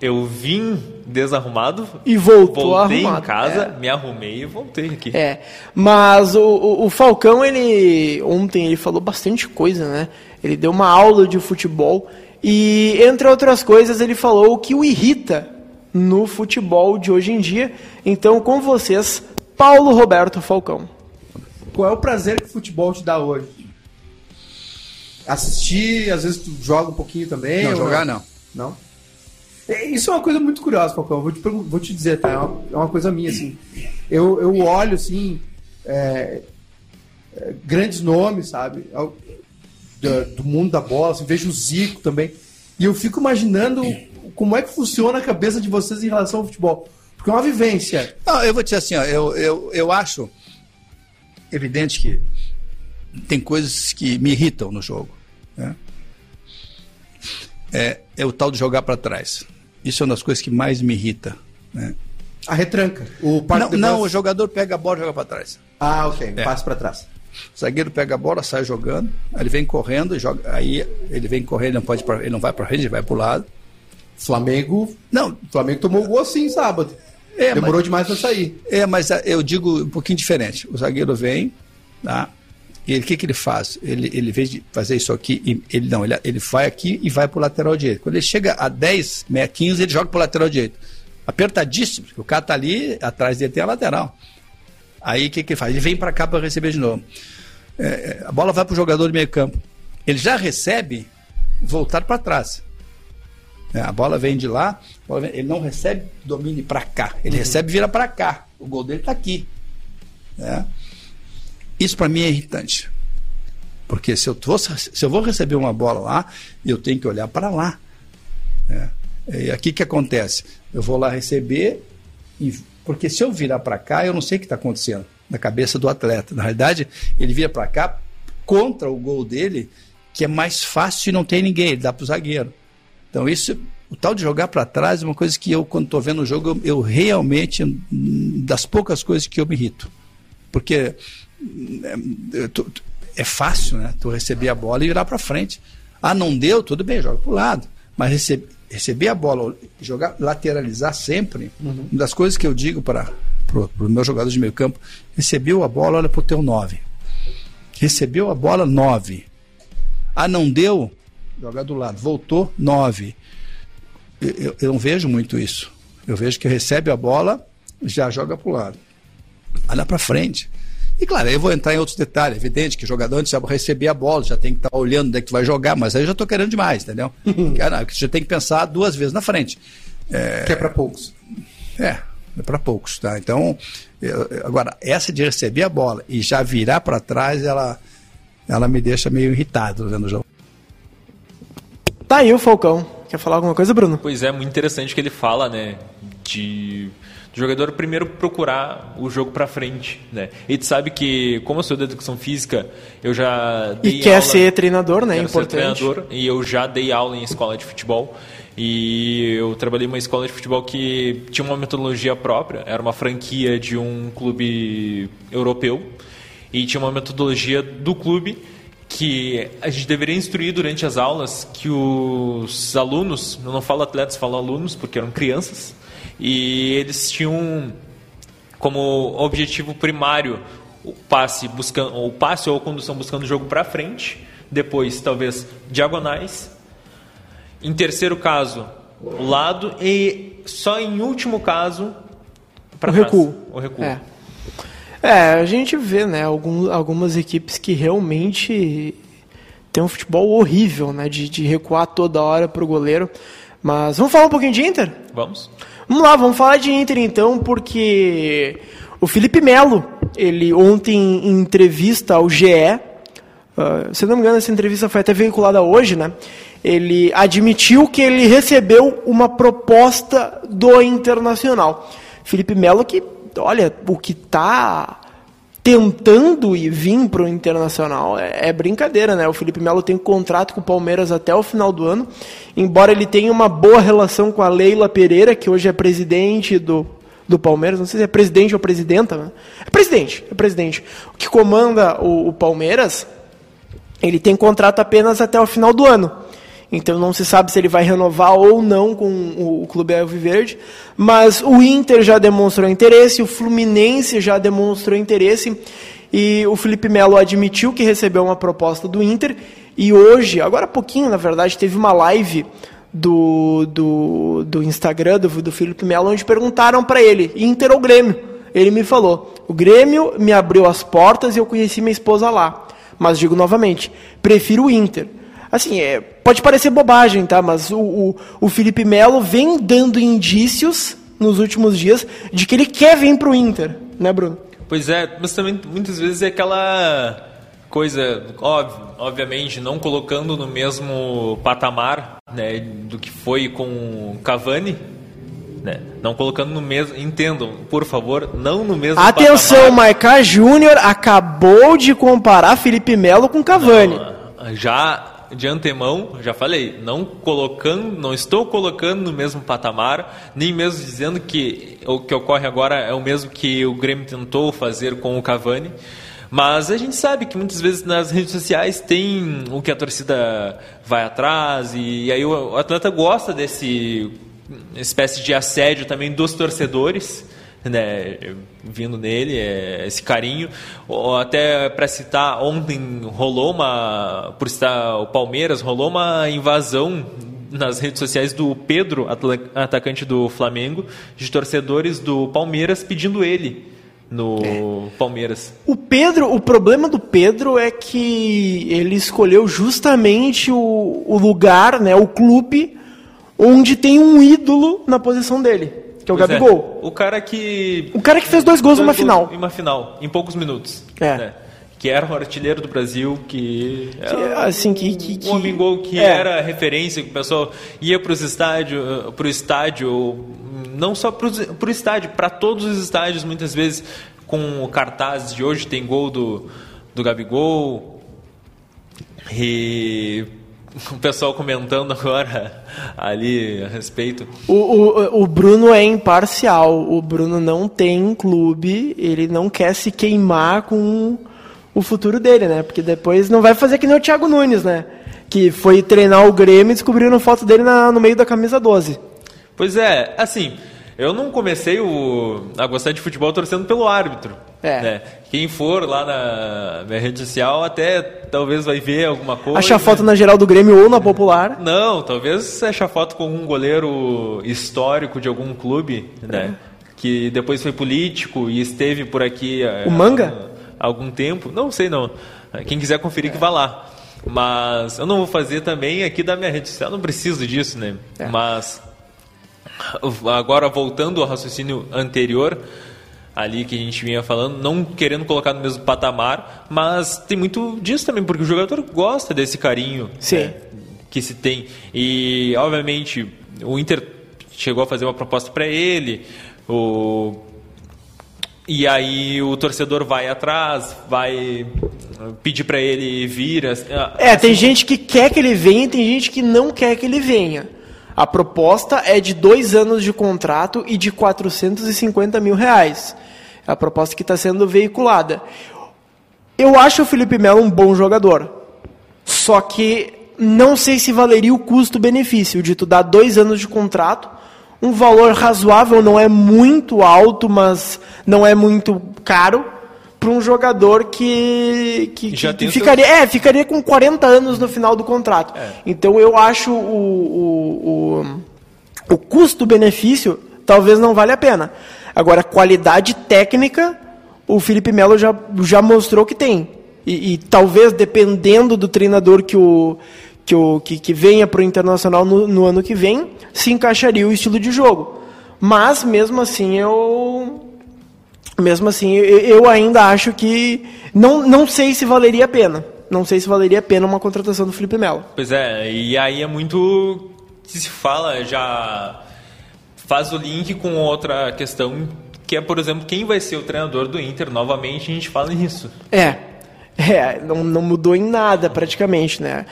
eu vim desarrumado, E voltou voltei arrumado, em casa, é. me arrumei e voltei aqui. É, mas o, o, o Falcão, ele ontem ele falou bastante coisa, né? Ele deu uma aula de futebol e, entre outras coisas, ele falou o que o irrita no futebol de hoje em dia. Então, com vocês, Paulo Roberto Falcão. Qual é o prazer que o futebol te dá hoje? Assistir, às vezes tu joga um pouquinho também. Não, jogar não. Não? É, Isso é uma coisa muito curiosa, Falcão. Vou te, vou te dizer, tá? É uma, é uma coisa minha, assim. Eu, eu olho, assim, é, é, grandes nomes, sabe? Do, do mundo da bola, assim, vejo o Zico também. E eu fico imaginando como é que funciona a cabeça de vocês em relação ao futebol. Porque é uma vivência. Não, eu vou dizer assim, ó, eu, eu, eu acho evidente que tem coisas que me irritam no jogo. né? É, é o tal de jogar para trás. Isso é uma das coisas que mais me irrita. né? A retranca. O Não, de não, o jogador pega a bola e joga para trás. Ah, ok. É. Passa pra trás. O zagueiro pega a bola, sai jogando, ele vem correndo joga. Aí ele vem correndo, ele não pode, pra- ele não vai para frente, ele vai para o lado. Flamengo. Não, Flamengo tomou o gol assim sábado. É, Demorou mas- demais pra sair. É, mas ah, eu digo um pouquinho diferente. O zagueiro vem, tá? E o que, que ele faz? Ele, ele, em vez de fazer isso aqui, ele não, ele, ele vai aqui e vai pro lateral direito. Quando ele chega a 10, meia, 15, ele joga pro lateral direito. Apertadíssimo, porque o cara tá ali, atrás dele tem a lateral. Aí o que, que ele faz? Ele vem para cá para receber de novo. É, é, a bola vai pro jogador de meio campo. Ele já recebe voltar para trás. É, a bola vem de lá, bola vem- ele não recebe domínio para cá, ele recebe e vira para cá. O gol dele está aqui. né? Isso para mim é irritante. Porque se eu, tô- se eu vou receber uma bola lá, eu tenho que olhar para lá. né? E aqui que acontece? Eu vou lá receber, e, porque se eu virar para cá, eu não sei o que está acontecendo na cabeça do atleta. Na realidade, ele vira para cá contra o gol dele, que é mais fácil e não tem ninguém, ele dá para o zagueiro. Então, isso, o tal de jogar para trás é uma coisa que eu, quando estou vendo o jogo, eu, eu realmente, das poucas coisas que eu me irrito. Porque é, tu- é fácil, né? Tu receber a bola e virar para frente. Ah, não deu? Tudo bem, joga para o lado. Mas receber, receber a bola, jogar, lateralizar sempre, uma das coisas que eu digo para o meu jogador de meio campo, recebeu a bola, olha para o teu 9. Recebeu a bola, 9. Ah, não deu? Joga do lado. Voltou, 9. Eu, eu, eu não vejo muito isso. Eu vejo que recebe a bola, já joga para o lado. Olha para frente. E claro, aí eu vou entrar em outros detalhes. Evidente que o jogador antes de receber a bola, já tem que estar tá olhando onde é que tu vai jogar, mas aí eu já estou querendo demais, entendeu? [laughs] Cara, você tem que pensar duas vezes na frente. É, que é para poucos. É, é para poucos, tá? Então, eu, agora, essa de receber a bola e já virar para trás, ela, ela me deixa meio irritado vendo o jogo. Tá aí o Falcão. Quer falar alguma coisa, Bruno? Pois é, muito interessante que ele fala, né? De do jogador primeiro procurar o jogo para frente, né? E tu sabe que como eu sou da educação física, eu já dei e quer aula, ser treinador, né? Importante. Ser treinador e eu já dei aula em escola de futebol e eu trabalhei em uma escola de futebol que tinha uma metodologia própria, era uma franquia de um clube europeu e tinha uma metodologia do clube que a gente deveria instruir durante as aulas que os alunos, eu não falo atletas, falo alunos porque eram crianças, e eles tinham como objetivo primário o passe buscando o passe ou condução buscando o jogo para frente, depois talvez diagonais. Em terceiro caso, o lado e só em último caso para o recuo. O recuo. É. é. a gente vê, né, algum, algumas equipes que realmente tem um futebol horrível, né, de, de recuar toda hora para o goleiro. Mas vamos falar um pouquinho de Inter? Vamos. Vamos lá, vamos falar de Inter então, porque o Felipe Melo, ele ontem em entrevista ao GE, uh, se não me engano essa entrevista foi até veiculada hoje, né? Ele admitiu que ele recebeu uma proposta do Internacional. Felipe Melo que, olha, o que está tentando ir vir para o Internacional é, é, brincadeira, né? O Felipe Melo tem um contrato com o Palmeiras até o final do ano, embora ele tenha uma boa relação com a Leila Pereira, que hoje é presidente do, do Palmeiras, não sei se é presidente ou presidenta, né? é presidente, é presidente. O que comanda o, o Palmeiras, ele tem contrato apenas até o final do ano. Então não se sabe se ele vai renovar ou não com o, Clube Alviverde, mas o Inter já demonstrou interesse, o Fluminense já demonstrou interesse e o Felipe Melo admitiu que recebeu uma proposta do Inter e hoje, agora há pouquinho na verdade, teve uma live do, do, do Instagram do, do Felipe Melo onde perguntaram para ele, Inter ou Grêmio? Ele me falou, o Grêmio me abriu as portas e eu conheci minha esposa lá. Mas digo novamente, prefiro o Inter. Assim, é, pode parecer bobagem, tá? Mas o, o, o Felipe Melo vem dando indícios nos últimos dias de que ele quer vir para o Inter, né, Bruno? Pois é, mas também muitas vezes é aquela coisa, óbvio, obviamente, não colocando no mesmo patamar né, do que foi com Cavani, né? Não colocando no mesmo. Entendam, por favor, não no mesmo Atenção, Maicá Júnior acabou de comparar Felipe Melo com Cavani. Não, já de antemão, já falei, não colocando, não estou colocando no mesmo patamar, nem mesmo dizendo que o que ocorre agora é o mesmo que o Grêmio tentou fazer com o Cavani. Mas a gente sabe que muitas vezes nas redes sociais tem o que a torcida vai atrás e, e aí o atleta gosta desse espécie de assédio também dos torcedores né, vindo nele, é, esse carinho. Ou até para citar, ontem rolou uma, por citar o Palmeiras, rolou uma invasão nas redes sociais do Pedro, atacante do Flamengo, de torcedores do Palmeiras pedindo ele no é. Palmeiras. O Pedro, o problema do Pedro é que ele escolheu justamente o, o lugar, né, o clube onde tem um ídolo na posição dele que é o pois é. Gabigol. É. O cara que. O cara que fez dois gols em uma final. Em uma final, em poucos minutos. É. Né? Que era o artilheiro do Brasil, que. que assim, que. que, que... Um homem gol que é. era referência, que o pessoal ia para os estádios, para o estádio, não só para o estádio, para todos os estádios, muitas vezes, com o cartaz de hoje tem gol do, do Gabigol. E [laughs] o pessoal comentando agora ali a respeito. O, o, o Bruno é imparcial. O Bruno não tem clube, ele não quer se queimar com o futuro dele, né? Porque depois não vai fazer que nem o Thiago Nunes, né? Que foi treinar o Grêmio e descobriram foto dele na, no meio da camisa 12. Pois é, assim, eu não comecei o, a gostar de futebol torcendo pelo árbitro. É. Né? Quem for lá na minha rede social até talvez vai ver alguma coisa. Acha foto na geral do Grêmio ou na Popular. Não, talvez acha foto com um goleiro histórico de algum clube, né? Que depois foi político e esteve por aqui. eh, O Manga? há algum tempo. Não sei não. Quem quiser conferir que vá lá. Mas eu não vou fazer também aqui da minha rede social, não preciso disso, né? É. Mas agora voltando ao raciocínio anterior, ali que a gente vinha falando, não querendo colocar no mesmo patamar, mas tem muito disso também, porque o jogador gosta desse carinho Sim. né, que se tem. E, obviamente, o Inter chegou a fazer uma proposta para ele, o... e aí o torcedor vai atrás, vai pedir para ele vir. assim, É, tem gente que quer que ele venha tem gente que não quer que ele venha. A proposta é de dois anos de contrato e de 450 mil reais. É a proposta que está sendo veiculada. Eu acho o Felipe Melo um bom jogador. Só que não sei se valeria o custo-benefício de tu dar dois anos de contrato. Um valor razoável, não é muito alto, mas não é muito caro para um jogador que, que, Já que- ficaria, é, ficaria com 40 anos no final do contrato. É. Então eu acho o, o, o, o custo-benefício talvez não vale a pena. Agora, qualidade técnica, o Felipe Melo já, já mostrou que tem. E, e talvez, dependendo do treinador que, o, que, o, que, que venha para o Internacional no, no ano que vem, se encaixaria o estilo de jogo. Mas, mesmo assim, eu. Mesmo assim, eu, ainda acho que. Não, não sei se valeria a pena. Não sei se valeria a pena uma contratação do Felipe Melo. Pois é, e aí é muito que se fala, já faz o link com outra questão, que é, por exemplo, quem vai ser o treinador do Inter novamente, a gente fala nisso. É. É, não, não mudou em nada praticamente, né?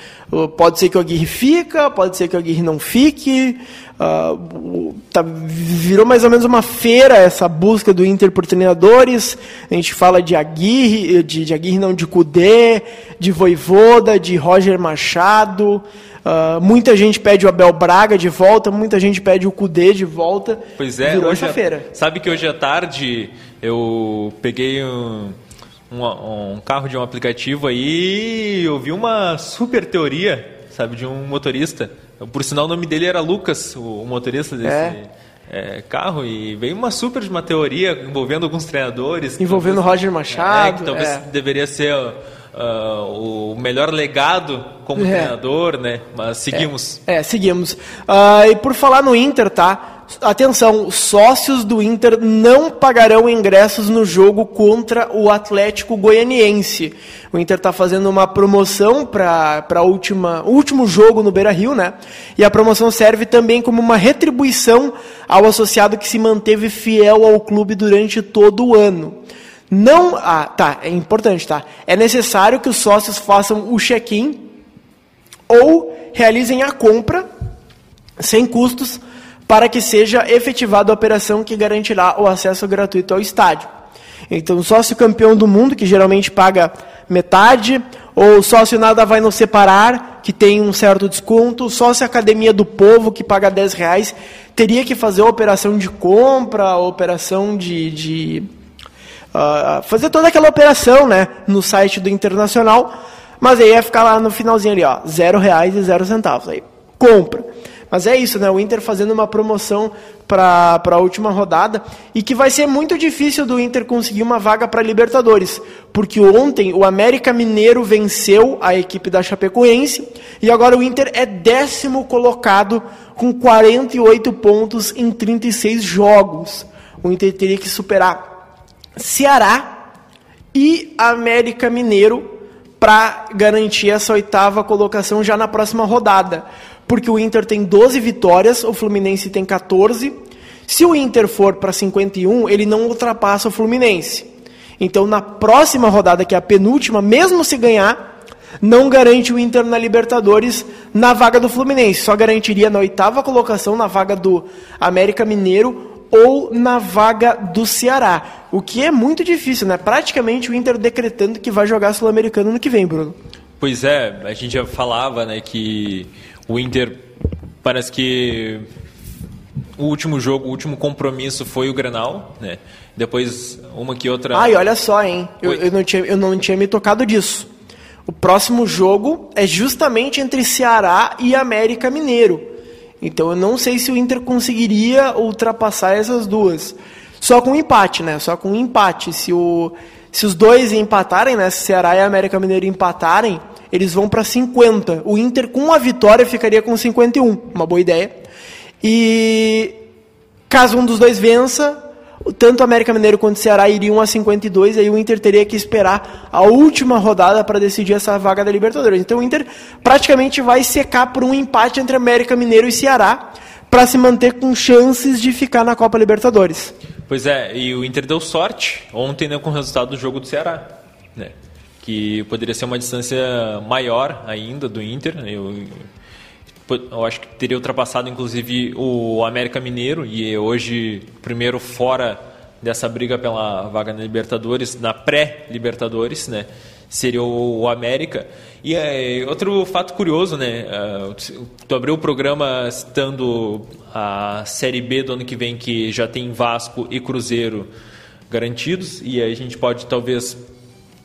Pode ser que o Aguirre fica, pode ser que o Aguirre não fique. o- tá- virou mais ou menos uma feira essa busca do Inter por treinadores. A gente fala de Aguirre, de, de Aguirre não, de Cudê, de Voivoda, de Roger Machado. ah, muita gente pede o Abel Braga de volta, muita gente pede o Cudê de volta. Pois é, Virou hoje essa à- feira. Sabe que hoje à tarde eu peguei um, um, um carro de um aplicativo aí e eu vi uma super teoria, sabe, de um motorista. Por sinal, o nome dele era Lucas, o, motorista desse É. é, carro, e veio uma super de uma teoria envolvendo alguns treinadores. Envolvendo talvez- Roger Machado, É, que talvez é. deveria ser ah, o melhor legado como É. treinador, né? Mas seguimos. É, seguimos. Ah, e por falar no Inter, tá? Atenção, sócios do Inter não pagarão ingressos no jogo contra o Atlético Goianiense. O Inter está fazendo uma promoção para o último jogo no Beira Rio, né? E a promoção serve também como uma retribuição ao associado que se manteve fiel ao clube durante todo o ano. Não. Ah, tá, é importante, tá? É necessário que os sócios façam o check-in ou realizem a compra sem custos para que seja efetivada a operação que garantirá o acesso gratuito ao estádio. Então, sócio campeão do mundo, que geralmente paga metade, ou sócio nada vai nos separar, que tem um certo desconto, sócio academia do povo, que paga 10 reais, teria que fazer a operação de compra, a operação de, de ah, fazer toda aquela operação, né, no site do Internacional, mas aí ia ficar lá no finalzinho ali, ó, zero reais e zero centavos, aí compra. Mas é isso, né, o Inter fazendo uma promoção para a última rodada e que vai ser muito difícil do Inter conseguir uma vaga para Libertadores, porque ontem o América Mineiro venceu a equipe da Chapecoense e agora o Inter é décimo colocado com 48 pontos em 36 jogos. O Inter teria que superar Ceará e América Mineiro para garantir essa oitava colocação já na próxima rodada. Porque o Inter tem 12 vitórias, o Fluminense tem 14. Se o Inter for para 51, ele não ultrapassa o Fluminense. Então, na próxima rodada, que é a penúltima, mesmo se ganhar, não garante o Inter na Libertadores na vaga do Fluminense. Só garantiria na oitava colocação, na vaga do América Mineiro ou na vaga do Ceará. O que é muito difícil, né? Praticamente o Inter decretando que vai jogar Sul-Americano no que vem, Bruno. Pois é, a gente já falava, né, que o Inter parece que o último jogo, o último compromisso foi o Grenal, né? Depois uma que outra. Ai, olha só, hein? Eu, eu não tinha, eu não tinha me tocado disso. O próximo jogo é justamente entre Ceará e América Mineiro. Então eu não sei se o Inter conseguiria ultrapassar essas duas. Só com empate, né? Só com empate. Se, o, se os dois empatarem, né? Se Ceará e América Mineiro empatarem, eles vão para 50. O Inter com a vitória ficaria com 51. Uma boa ideia. E caso um dos dois vença, tanto América Mineiro quanto Ceará iriam a 52, e aí o Inter teria que esperar a última rodada para decidir essa vaga da Libertadores. Então o Inter praticamente vai secar por um empate entre América Mineiro e Ceará para se manter com chances de ficar na Copa Libertadores. Pois é, e o Inter deu sorte ontem né, com o resultado do jogo do Ceará. Né? Que poderia ser uma distância maior ainda do Inter. Eu, eu acho que teria ultrapassado inclusive o América Mineiro e hoje primeiro fora dessa briga pela vaga na Libertadores, na pré-Libertadores, né? Seria o América. E é, outro fato curioso, né? Uh, tu abriu o programa citando a Série B do ano que vem, que já tem Vasco e Cruzeiro garantidos, e aí a gente pode talvez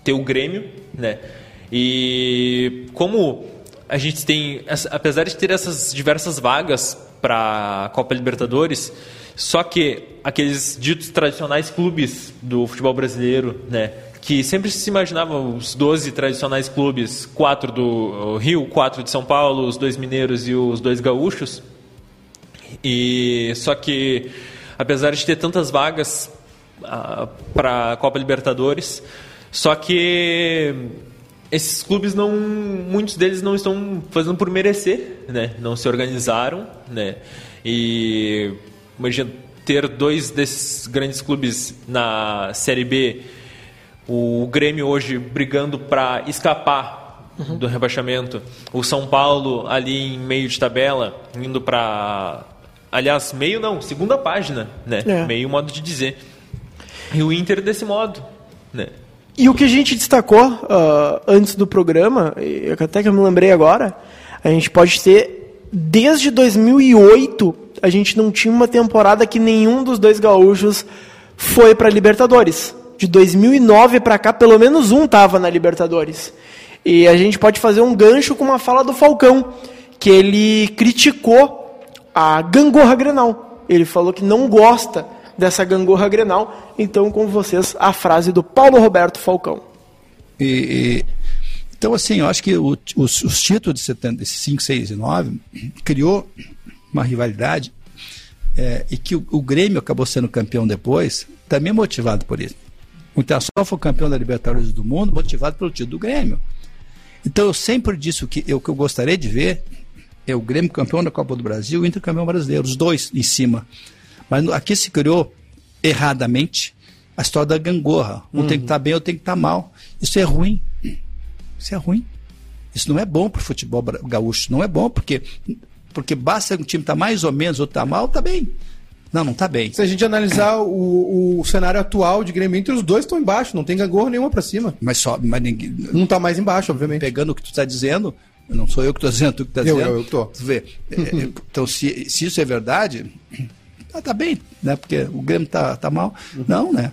ter o Grêmio, né? E como a gente tem, apesar de ter essas diversas vagas para a Copa Libertadores, só que aqueles ditos tradicionais clubes do futebol brasileiro, né, que sempre se imaginava os 12 tradicionais clubes, quatro do Rio, quatro de São Paulo, os dois mineiros e os dois gaúchos. E só que apesar de ter tantas vagas uh, para a Copa Libertadores, só que esses clubes não muitos deles não estão fazendo por merecer né? Não se organizaram né? E imagina ter dois desses grandes clubes na série B o Grêmio hoje brigando para escapar uhum. do rebaixamento o São Paulo ali em meio de tabela indo para aliás meio não segunda página né? É. meio modo de dizer. E o Inter desse modo né e o que a gente destacou uh, antes do programa, até que eu me lembrei agora, a gente pode ter, desde 2008, a gente não tinha uma temporada que nenhum dos dois gaúchos foi para Libertadores. De 2009 para cá, pelo menos um estava na Libertadores. E a gente pode fazer um gancho com uma fala do Falcão, que ele criticou a gangorra Grenal. Ele falou que não gosta dessa gangorra Grenal. Então, com vocês, a frase do Paulo Roberto Falcão. E, e, então, assim, eu acho que o, os, os, títulos de 75, 6 e 9 criou uma rivalidade é, e que o, o, Grêmio acabou sendo campeão depois, também motivado por isso. O Internacional foi campeão da Libertadores do Mundo, motivado pelo título do Grêmio. Então, eu sempre disse que eu, que eu gostaria de ver é o Grêmio campeão da Copa do Brasil e o Inter campeão brasileiro, os dois em cima. Mas aqui se criou erradamente a história da gangorra. Um uhum. tem que estar tá bem, outro tem que estar tá mal. Isso é ruim. Isso é ruim. Isso não é bom para o futebol gaúcho. Não é bom, porque, porque basta um time estar tá mais ou menos, outro estar mal, está bem. Não, não está bem. Se a gente analisar o, o cenário atual de Grêmio Inter, os dois estão embaixo, não tem gangorra nenhuma para cima. Mas só. Mas ninguém, não está mais embaixo, obviamente. Pegando o que tu está dizendo, não sou eu que estou dizendo, tu que está dizendo. Eu, eu, eu tô. Tu vê. É, é, então, se, se isso é verdade, ah, tá bem, né? Porque o Grêmio tá, tá mal. Uhum. Não, né?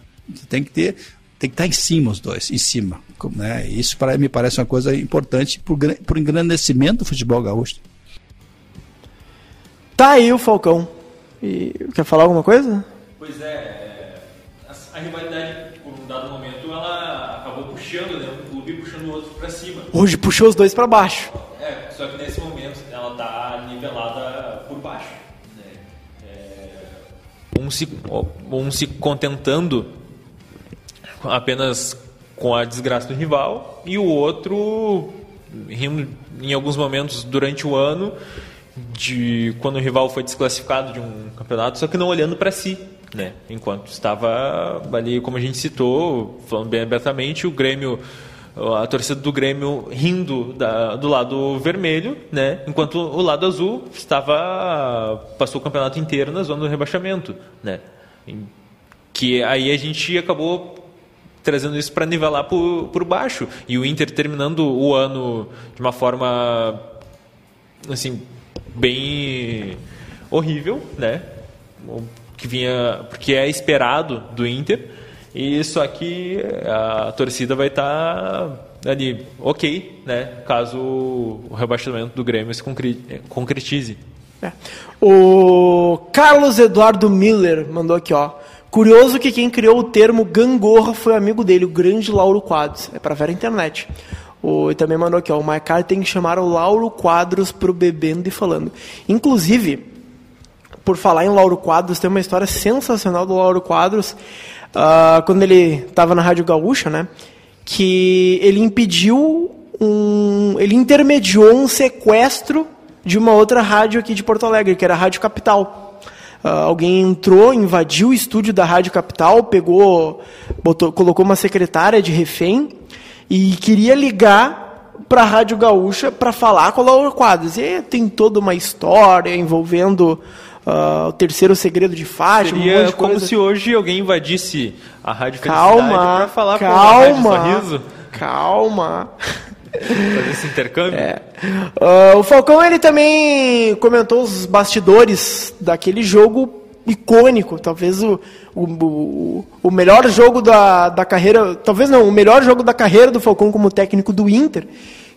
Tem que ter, tem que estar tá em cima os dois, em cima. Né? Isso para me parece uma coisa importante para o engrandecimento do futebol gaúcho. Tá aí o Falcão. E quer falar alguma coisa? Pois é, a, a rivalidade por um dado momento ela acabou puxando, né? Um clube puxando o outro para cima. Hoje puxou os dois para baixo. Um se, um se contentando apenas com a desgraça do rival e o outro rindo em alguns momentos durante o ano de quando o rival foi desclassificado de um campeonato, só que não olhando para si, né? Enquanto estava ali, como a gente citou, falando bem abertamente, o Grêmio a torcida do Grêmio rindo da, do lado vermelho, né? Enquanto o lado azul estava passou o campeonato inteiro na zona do rebaixamento, né? Que aí a gente acabou trazendo isso para nivelar por, por baixo e o Inter terminando o ano de uma forma assim bem horrível, né? que vinha, porque é esperado do Inter. E só que a torcida vai estar tá ali, ok, né? Caso o rebaixamento do Grêmio se concretize. É. O Carlos Eduardo Miller mandou aqui, ó. Curioso que quem criou o termo gangorra foi amigo dele, o grande Lauro Quadros. É para ver a internet. O, e também mandou aqui, ó. O Maicar tem que chamar o Lauro Quadros pro bebendo e falando. Inclusive, por falar em Lauro Quadros, tem uma história sensacional do Lauro Quadros. Uh, quando ele estava na Rádio Gaúcha, né? Que ele impediu um. Ele intermediou um sequestro de uma outra rádio aqui de Porto Alegre, que era a Rádio Capital. Uh, alguém entrou, invadiu o estúdio da Rádio Capital, pegou, botou, colocou uma secretária de refém e queria ligar para a Rádio Gaúcha para falar com a Laura Quadros. E tem toda uma história envolvendo uh, o terceiro segredo de Fátima. Seria um como se hoje alguém invadisse a Rádio calma, para falar calma, com a Rádio Sorriso. Calma. Fazer esse intercâmbio? É. Uh, o Falcão ele também comentou os bastidores daquele jogo icônico, talvez o, o, o, melhor jogo da, da carreira, talvez não, o melhor jogo da carreira do Falcão como técnico do Inter,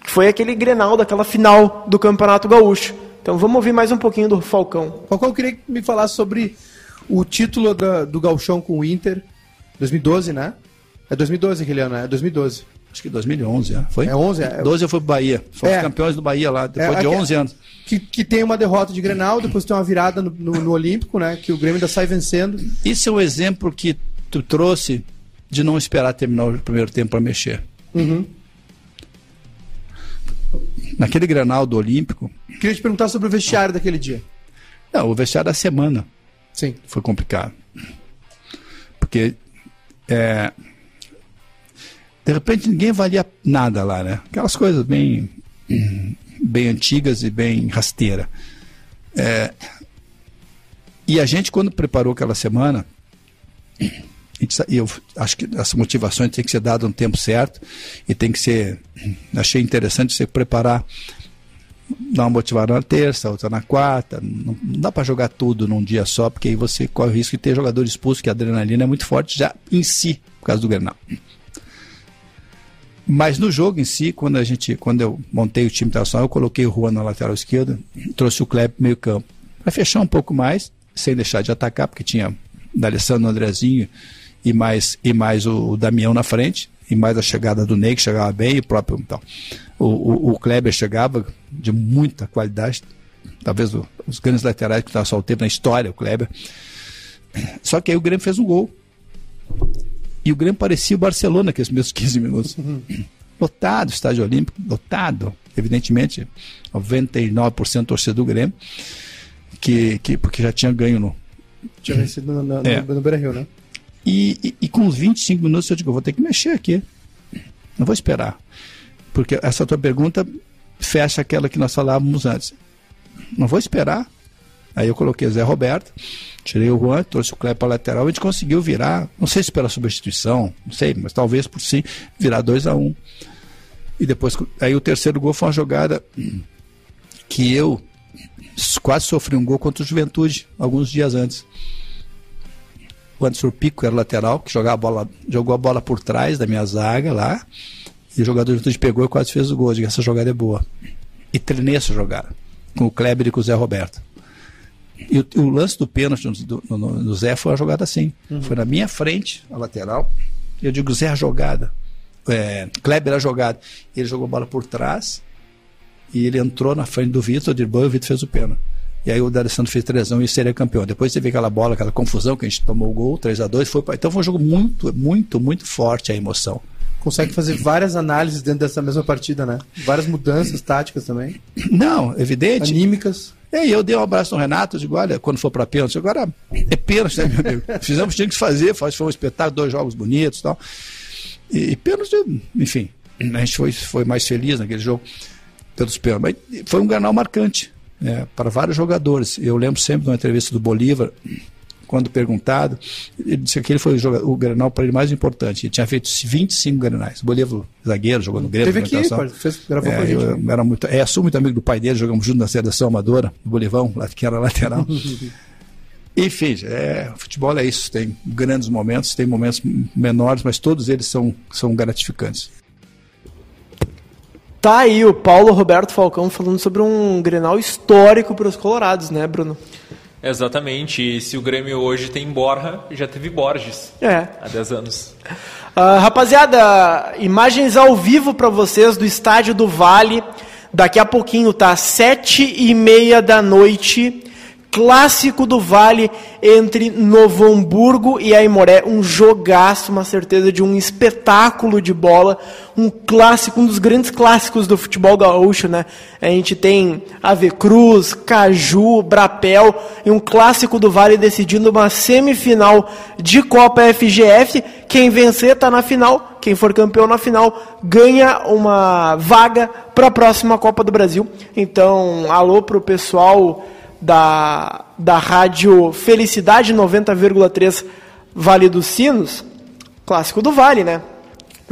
que foi aquele Grenal daquela final do Campeonato Gaúcho. Então vamos ouvir mais um pouquinho do Falcão. Falcão, eu queria que me falasse sobre o título da, do Gauchão com o Inter, 2012, né? É 2012 aquele ano, né? É 2012. Acho que 2011, é. foi? É 11, é. 12 eu fui pro Bahia. Fomos é. campeões do Bahia lá, depois é, de 11 anos. Que, que tem uma derrota de Grenal, depois tem uma virada no, no, no, Olímpico, né? Que o Grêmio ainda sai vencendo. Isso é um exemplo que tu trouxe de não esperar terminar o primeiro tempo para mexer. Uhum. Naquele Grenal do Olímpico... Queria te perguntar sobre o vestiário daquele dia. Não, o vestiário da semana. Sim. Foi complicado. Porque... É, de repente ninguém valia nada lá, né? Aquelas coisas bem, bem antigas e bem rasteira. É, e a gente, quando preparou aquela semana, eu acho que essa motivações tem que ser dada no tempo certo e tem que ser. Achei interessante você preparar, dar uma motivada na terça, outra na quarta. Não, não dá para jogar tudo num dia só, porque aí você corre o risco de ter jogador expulso, que a adrenalina é muito forte já em si, por causa do Grenal. Mas no jogo em si, quando a gente, quando eu montei o time internacional, eu coloquei o Juan na lateral esquerda, trouxe o Kleber meio campo. Para fechar um pouco mais, sem deixar de atacar, porque tinha D'Alessandro Andrezinho e mais, e mais o, o Damião na frente, e mais a chegada do Ney, que chegava bem, e o próprio. Então, o, o, o Kleber chegava de muita qualidade, talvez o, os grandes laterais que estavam só o tempo na história, o Kleber. Só que aí o Grêmio fez um gol. E o Grêmio parecia o Barcelona naqueles meus 15 minutos. Uhum. Lotado, estádio olímpico, lotado. Evidentemente, 99% torcedor do Grêmio, que, que, porque já tinha ganho no. Tinha vencido no, no, é. no, no né? E, e, com os 25 minutos eu digo, vou ter que mexer aqui. Não vou esperar. Porque essa tua pergunta fecha aquela que nós falávamos antes. Não vou esperar. Aí eu coloquei Zé Roberto, tirei o Juan, trouxe o Kleber para lateral, a gente conseguiu virar, não sei se pela substituição, não sei, mas talvez por sim, virar 2 a 1 um. E depois, aí o terceiro gol foi uma jogada que eu quase sofri um gol contra o Juventude, alguns dias antes. O Anderson Pico era lateral, que jogava a bola, jogou a bola por trás da minha zaga lá, e o jogador do Juventude pegou e quase fez o gol. Eu digo, essa jogada é boa. E treinei essa jogada, com o Kleber e com o Zé Roberto. E o, o lance do pênalti do, no, no, Zé foi uma jogada assim. Uhum. Foi na minha frente, a lateral. Eu digo, Zé, a jogada. É, Kleber a jogada. Ele jogou a bola por trás e ele entrou na frente do Vitor, driblou e o Vitor fez o pênalti. E aí o D'Alessandro fez 3 e seria campeão. Depois teve aquela bola, aquela confusão que a gente tomou o gol, 3 a 2 foi pra... Então foi um jogo muito, muito, muito forte a emoção. Consegue fazer várias análises dentro dessa mesma partida, né? Várias mudanças táticas também. Não, evidente. Anímicas. E aí eu dei um abraço no Renato, eu digo, olha, quando for para pênalti, agora é pênalti, né, meu amigo? [laughs] Fizemos tinha que fazer, foi um espetáculo, dois jogos bonitos e tal. E, pênalti, enfim, a gente foi, foi mais feliz naquele jogo pelos pênaltis. Mas foi um canal marcante né, para vários jogadores. Eu lembro sempre de uma entrevista do Bolívar, quando perguntado, ele disse que aquele foi o, jogador, o Grenal para ele mais importante. Ele tinha feito 25 Grenais. Bolívar, zagueiro, jogou no Grêmio. Teve aqui, fez, gravou é, com a gente. Eu, era muito, é, sou muito amigo do pai dele, jogamos junto na seleção amadora, do Bolivão, que era lateral. [laughs] Enfim, é, futebol é isso. Tem grandes momentos, tem momentos menores, mas todos eles são, são gratificantes. Tá aí o Paulo Roberto Falcão falando sobre um Grenal histórico para os colorados, né, Bruno? Exatamente. E se o Grêmio hoje tem Borja, já teve Borges. É. Há 10 anos. Uh, rapaziada, imagens ao vivo para vocês do estádio do Vale. Daqui a pouquinho, tá? Sete e meia da noite clássico do Vale entre Novo Hamburgo e Aimoré, um jogaço, uma certeza de um espetáculo de bola, um clássico, um dos grandes clássicos do futebol gaúcho, né? A gente tem Ave Cruz, Caju, Brapel e um clássico do Vale decidindo uma semifinal de Copa FGF. Quem vencer está na final, quem for campeão na final ganha uma vaga para a próxima Copa do Brasil. Então, alô pro pessoal da, da rádio Felicidade 90,3 Vale dos Sinos, clássico do Vale, né?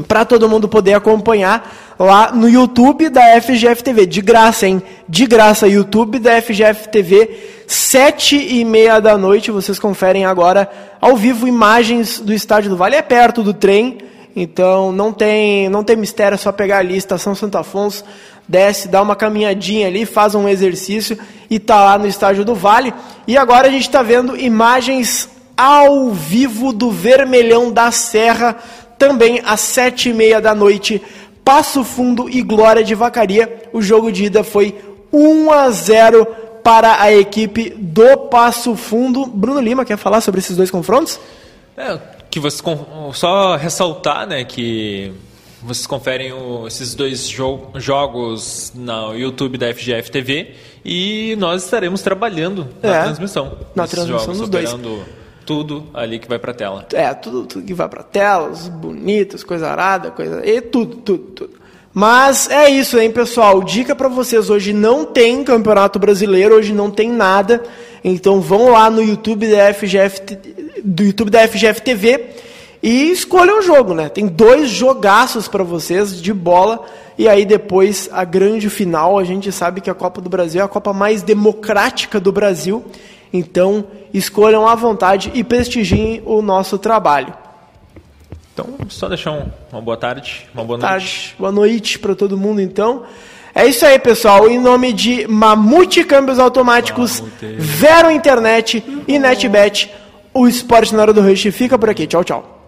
Para todo mundo poder acompanhar lá no YouTube da FGF TV, de graça, hein? De graça, YouTube da FGF TV, sete e meia da noite, vocês conferem agora ao vivo imagens do Estádio do Vale, é perto do trem, então não tem, não tem mistério, é só pegar ali, Estação Santo Afonso, desce, dá uma caminhadinha ali, faz um exercício e tá lá no estádio do Vale. E agora a gente está vendo imagens ao vivo do Vermelhão da Serra, também às sete e meia da noite. Passo Fundo e Glória de Vacaria. O jogo de ida foi 1 a 0 para a equipe do Passo Fundo. Bruno Lima quer falar sobre esses dois confrontos? É, que você só ressaltar, né, que vocês conferem o, esses dois jo jogos no YouTube da FGF TV e nós estaremos trabalhando na É, transmissão. na transmissão jogos, dos dois. Tudo ali que vai para tela. É, tudo, tudo que vai para telas, bonitas, coisa arada, coisa. E tudo, tudo, tudo. Mas é isso, hein, pessoal? Dica para vocês: hoje não tem Campeonato Brasileiro, hoje não tem nada. Então vão lá no YouTube da FGF, do YouTube da FGF TV e escolham o jogo, né? Tem dois jogaços para vocês de bola. E aí depois a grande final, a gente sabe que a Copa do Brasil é a Copa mais democrática do Brasil. Então escolham à vontade e prestigiem o nosso trabalho. Então, só deixar um- uma boa tarde, uma boa noite. tarde, boa noite para todo mundo então. É isso aí, pessoal. Em nome de Mamute Câmbios Automáticos, Mamute. Vero Internet e NetBet, o Esporte na Hora do Rush fica por aqui. Tchau, tchau.